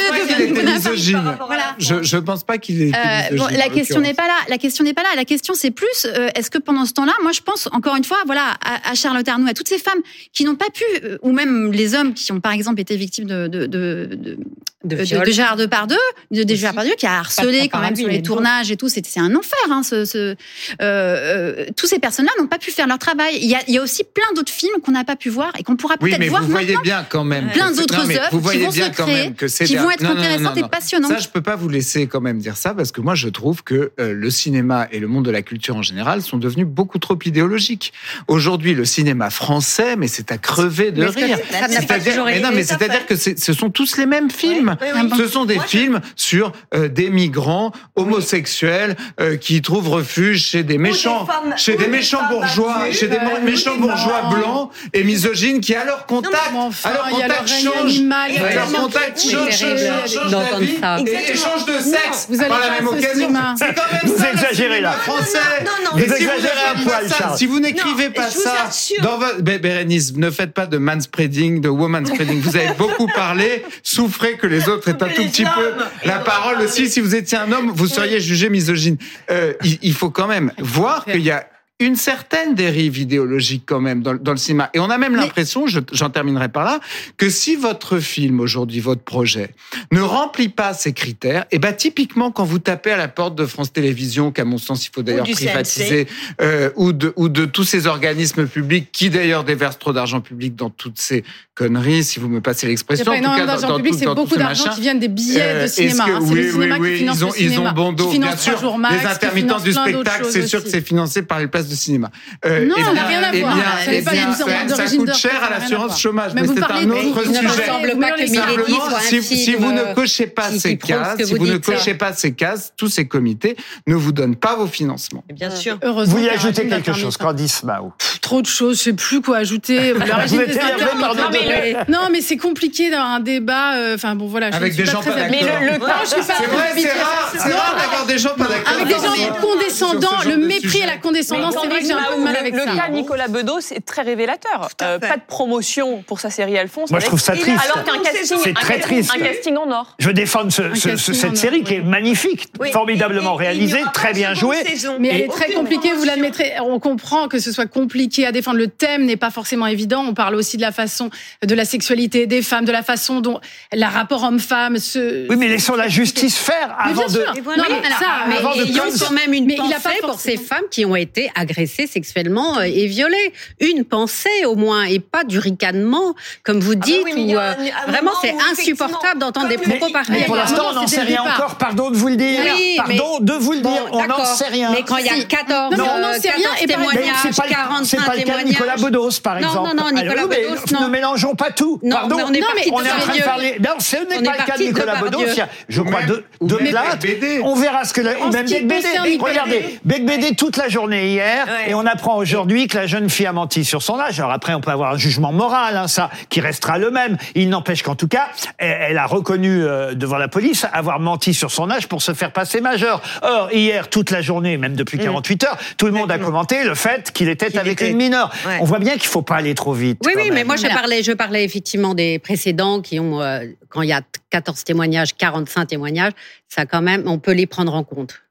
Je, je pense pas qu'il est. La question n'est pas là. La question n'est pas là. La question c'est plus, est-ce que pendant ce temps-là, moi je pense encore une fois, voilà, à, à Charlotte Arnoux, à toutes ces femmes qui n'ont pas pu ou même les hommes qui ont par exemple été victimes de de de de, euh, Gérard Depardieu, de, de Depardieu qui a harcelé quand même sur les tournages et tout, c'est un enfer. Hein, euh, euh, tous ces personnes-là n'ont pas pu faire leur travail. Il y a, aussi plein d'autres films qu'on n'a pas pu voir et qu'on pourra peut-être oui, voir vous voyez bien quand même plein d'autres œuvres qui vont bien se créer, quand même qui bien. vont être non, intéressantes et passionnantes. Ça, je peux pas vous laisser quand même dire ça parce que moi, je trouve que le cinéma et le monde de la culture en général sont devenus beaucoup trop idéologiques. Aujourd'hui, le cinéma français, mais c'est à crever de rire. C'est-à-dire, mais non, mais c'est-à-dire que ce sont tous les mêmes films. Ce sont des films sur euh, des migrants homosexuels euh, qui trouvent refuge chez des méchants, chez des, méchants bourgeois, chez des méchants bourgeois blancs et misogynes qui à leur contact, non, enfin, à leur contact change, à change, la vie et change de sexe Vous par la même occasion. C'est vous exagérez là. Français. Vous exagérez un poil, Si vous n'écrivez pas ça, dans Bérénice, ne faites pas de mans spreading, de woman spreading. Vous avez beaucoup parlé, souffrez que les autres aient un tout petit peu la parole aussi. Si vous étiez un homme, vous seriez jugé misogyne. Euh, il, faut quand même voir qu'il y a une certaine dérive idéologique quand même dans, le cinéma. Et on a même l'impression, j'en terminerai par là, que si votre film aujourd'hui, votre projet, ne remplit pas ces critères, et ben typiquement quand vous tapez à la porte de France Télévisions, qu'à mon sens il faut d'ailleurs privatiser, euh, ou, de, tous ces organismes publics qui d'ailleurs déversent trop d'argent public dans toutes ces conneries, si vous me passez l'expression. Il n'y a pas d'argent public, c'est beaucoup d'argent qui vient des billets euh, de cinéma. Que, le oui, oui, qui ils ont, le cinéma, ils ont bon dos, bien sûr. Les intermittents du spectacle, c'est sûr que c'est financé par les places de cinéma. Euh, non, eh ça n'a rien à eh voir. Ça, eh ça, coûte cher à l'assurance chômage, mais, c'est un autre sujet. Si, vous ne cochez pas ces cases, si vous, ne cochez pas ces cases, tous ces comités ne vous donnent pas vos financements. Bien euh, sûr. Heureusement. Vous y ajoutez quelque chose, Candice Mao. Trop de choses, je ne sais plus quoi ajouter. [LAUGHS] Non, mais c'est compliqué d'avoir un débat. Euh, enfin bon, voilà. Avec des gens pas. Mais le temps, je suis pas. C'est vrai, c'est rare d'avoir des gens pas d'accord. Avec des gens condescendants, le mépris et la condescendance c'est vrai de le, cas Nicolas Bedos est très révélateur. Euh, pas de promotion pour sa série Alphonse. Moi, je trouve ça triste. Alors qu'un casting, c'est très triste. Un casting en or. Je défends ce, cette série qui est magnifique, formidablement réalisée, très bien jouée. Mais elle est très compliquée. Vous l'admettrez. On comprend que ce soit compliqué à défendre. Le thème n'est pas forcément évident. On parle aussi de la façon de la sexualité des femmes, de la façon dont la rapport homme-femme se. Oui, mais laissons la justice faire avant de. Mais Avant de quand même une pensée pour ces femmes qui ont été agressées agressé sexuellement euh, et violé. Une pensée au moins et pas du ricanement, comme vous ah bah dites. Ah vraiment, c'est insupportable d'entendre des propos pareils. Pour l'instant, on n'en sait rien encore. Pardon de vous le dire. Pardon de vous le dire. Bon, on n'en sait rien. Mais quand il y a 14, non, euh, on en sait 14 rien, et pas, 45 pas le. Cas de Nicolas Bedos, par exemple. Non, non, Nicolas Alors, non. Ne mélangeons pas tout. Non, Pardon. Mais on est en train de parler. Non, ce n'est pas le cas de Nicolas Bedos. Je crois, deux, deux plates. On verra ce que même BD. Regardez, Bec toute la journée hier et on apprend aujourd'hui que la jeune fille a menti sur son âge. Alors après, on peut avoir un jugement moral, hein, ça, qui restera le même. Il n'empêche qu'en tout cas, elle, a reconnu euh, devant la police avoir menti sur son âge pour se faire passer majeur. Or, hier, toute la journée, même depuis mm. 48 heures, tout le monde a commenté le fait qu'il était avec une mineure. On voit bien qu'il faut pas aller trop vite. Oui, oui, mais moi, je parlais, je parlais effectivement des précédents qui ont, euh, quand il y a 14 témoignages, 45 témoignages, ça quand même, on peut les prendre en compte.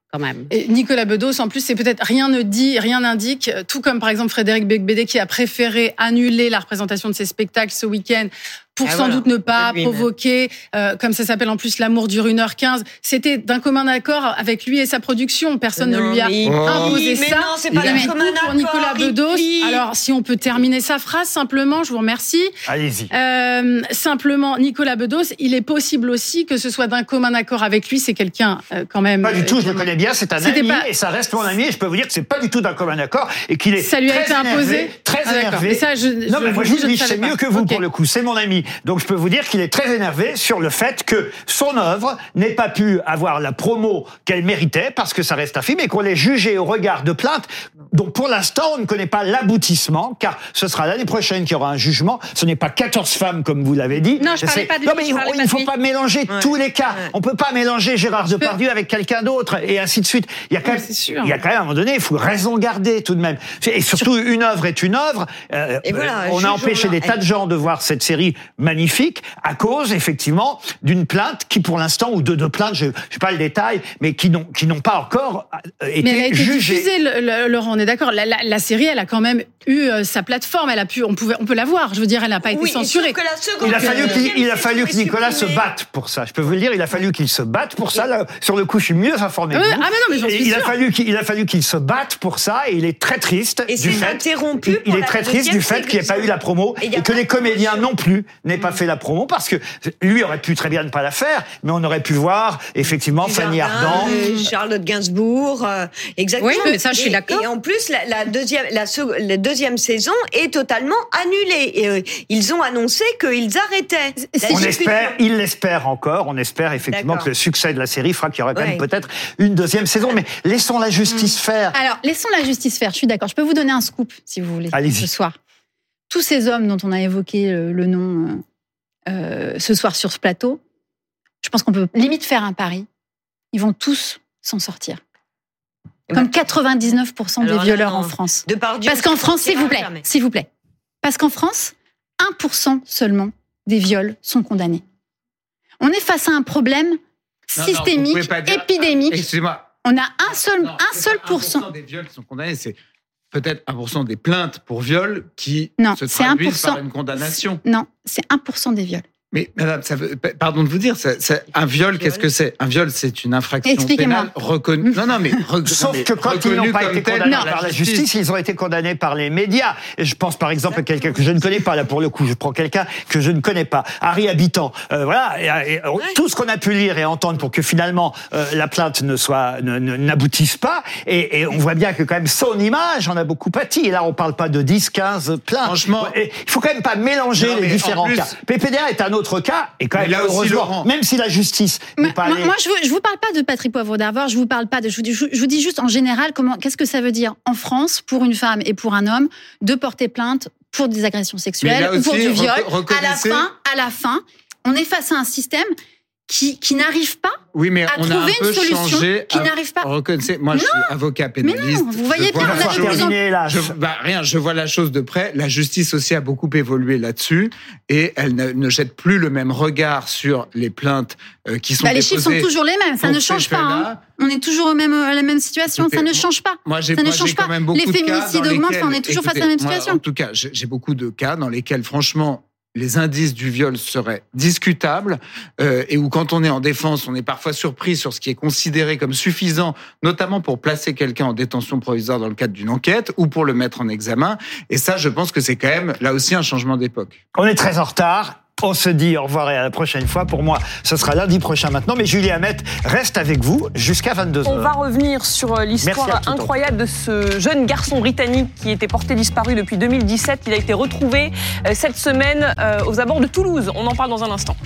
Nicolas Bedos, en plus, c'est peut-être rien ne dit, rien n'indique, tout comme par exemple Frédéric Becbédé qui a préféré annuler la représentation de ses spectacles ce week-end pour sans doute ne pas provoquer, euh, comme ça s'appelle en plus, l'amour dure 1h15. C'était d'un commun accord avec lui et sa production. Personne ne lui a oh. imposé ça. Non, pas mais commun pour Nicolas Bedos. Alors, si on peut terminer sa phrase simplement, je vous remercie. Allez-y. Euh, simplement, Nicolas Bedos, il est possible aussi que ce soit d'un commun accord avec lui. C'est quelqu'un euh, quand même. Pas du tout. je le euh, connais bien. C'est un ami et ça reste mon ami. Et je peux vous dire que c'est pas du tout d'un commun accord et qu'il est. Ça lui a été imposé. Très ah, énervé. Ça, je, non, je, mais moi, je, vous dis, c'est mieux que vous pour le coup. C'est mon ami. Donc je peux vous dire qu'il est très énervé sur le fait que son œuvre n'ait pas pu avoir la promo qu'elle méritait parce que ça reste un film et qu'on l'ait jugé au regard de plaintes dont pour l'instant on ne connaît pas l'aboutissement car ce sera l'année prochaine qu'il y aura un jugement. Ce n'est pas 14 femmes comme vous l'avez dit. Non, je parlais C'est- pas de Non mais parlais il ne faut pas mélanger Ouais. tous les cas. Ouais. On peut pas mélanger Gérard Depardieu avec quelqu'un d'autre et ainsi de suite. Il y a quand même, il y a quand même à un moment donné, il faut raison garder tout de même. Et surtout, une œuvre est une œuvre. Euh, voilà, on a empêché des tas de gens de voir cette série magnifique à cause, effectivement, d'une plainte qui, pour l'instant, ou de deux plaintes, je ne sais pas le détail, mais qui n'ont qui n'ont pas encore euh, été Mais elle a été jugées. diffusée, le- le- Laurent, on est d'accord. La, la- la série, elle a quand même eu euh, sa plateforme. Elle a pu, on pouvait, on peut la voir. Je veux dire, elle n'a pas été censurée. sauf que la seconde Il a fallu qu'il a fallu que Nicolas se batte pour ça. Je peux vous le dire, il a fallu qu'il se batte pour ça. Là, sur le coup, je suis mieux informé. que Ouais, vous. ah, mais non, mais j'en Et suis il a fallu il a fallu qu'il se batte pour ça et il est très triste Et du fait. interrompu il- il est très triste du fait qu'il n'y ait pas eu la promo Et que les de comédiens non plus n'aient pas fait la promo parce que lui aurait pu très bien ne pas la faire, mais on aurait pu voir effectivement Fanny Ardant. Charlotte Gainsbourg, euh, exactement. Oui, mais ça, je suis Et- d'accord. Et en plus, la, la deuxième, la, sec- la deuxième saison est totalement annulée. Et, euh, ils ont annoncé qu'ils arrêtaient. On espère, il l'espère encore. On espère effectivement que le succès de la série fera qu'il y aura quand même peut-être une deuxième saison. Mais laissons la justice faire. Alors, laissons la justice faire. Je suis d'accord. Je peux vous donner un scoop, si vous voulez, ce soir. Tous ces hommes dont on a évoqué le, le nom euh, euh, ce soir sur ce plateau, je pense qu'on peut limite faire un pari. Ils vont tous s'en sortir. Comme 99% des Alors là, violeurs non. en France. Parce qu'en France, s'il vous plaît, s'il vous plaît. Parce qu'en France, 1% seulement des viols sont condamnés. On est face à un problème Non, systémique, dire- épidémique. Excusez-moi. On a un seul, un seul pourcent. 1% des viols qui sont condamnés, c'est peut-être 1% des plaintes pour viol qui Non, se traduisent 1%. par une condamnation. Non, c'est 1% des viols. Mais madame, ça veut, pardon de vous dire, ça- ça- un viol, qu'est-ce que c'est? Un viol, c'est une infraction Expliquez-moi. pénale reconnue. [LAUGHS] Non, non, mais re- Sauf mais que quand ils n'ont pas été telle condamnés par la justice, ils ont été condamnés par les médias. Et je pense par exemple à quelqu'un que je ne connais pas, là pour le coup, je prends quelqu'un que je ne connais pas, Harry Habitant. Euh, voilà, et, et, tout ce qu'on a pu lire et entendre pour que finalement euh, la plainte ne soit ne- ne- n'aboutisse pas. Et, et on voit bien que quand même son image en a beaucoup pâti. Et là, on parle pas de 10, 15 plaintes. Franchement- Et il faut quand même pas mélanger Non, les différents plus- cas. PPDA est un autre cas, et quand même là aussi, heureusement, Laurent- même si la justice n'est Moi, pas moi, allée- moi, je vous, je vous parle pas de Patrick Poivre d'Arvor, je vous parle pas de, je vous, dis, je vous dis juste en général comment, qu'est-ce que ça veut dire en France pour une femme et pour un homme de porter plainte pour des agressions sexuelles ou pour du viol. À la fin, à la fin, on est face à un système qui, qui n'arrive pas Oui, mais à on a un trouver peu une solution changé. qui à- n'arrive pas. Reconnaissez, moi, je suis avocat Mais pénaliste. non, vous voyez bien, la on a terminé, là. Je, bah, rien, je vois la chose de près. La justice aussi a beaucoup évolué là-dessus et elle ne, ne jette plus le même regard sur les plaintes euh, qui sont Bah, les chiffres sont toujours les mêmes, ça ne change pas. hein. On est toujours au même, à la même situation, Écoutez, ça ne change pas. Moi, j'ai Ça ne change pas. même beaucoup Les féminicides augmentent, lesquels- on est toujours face à la même moi, situation. en tout cas, j'ai beaucoup de cas dans lesquels, franchement, les indices du viol seraient discutables euh, et où, quand on est en défense, on est parfois surpris sur ce qui est considéré comme suffisant, notamment pour placer quelqu'un en détention provisoire dans le cadre d'une enquête ou pour le mettre en examen. Et ça, je pense que c'est quand même là aussi un changement d'époque. On est très en retard. On se dit au revoir et à la prochaine fois. Pour moi, ce sera lundi prochain maintenant. Mais Julie Hamet reste avec vous jusqu'à 22h. On va revenir sur euh, l'histoire incroyable de ce jeune garçon britannique qui était porté disparu depuis 2017. Il a été retrouvé euh, cette semaine euh, aux abords de Toulouse. On en parle dans un instant.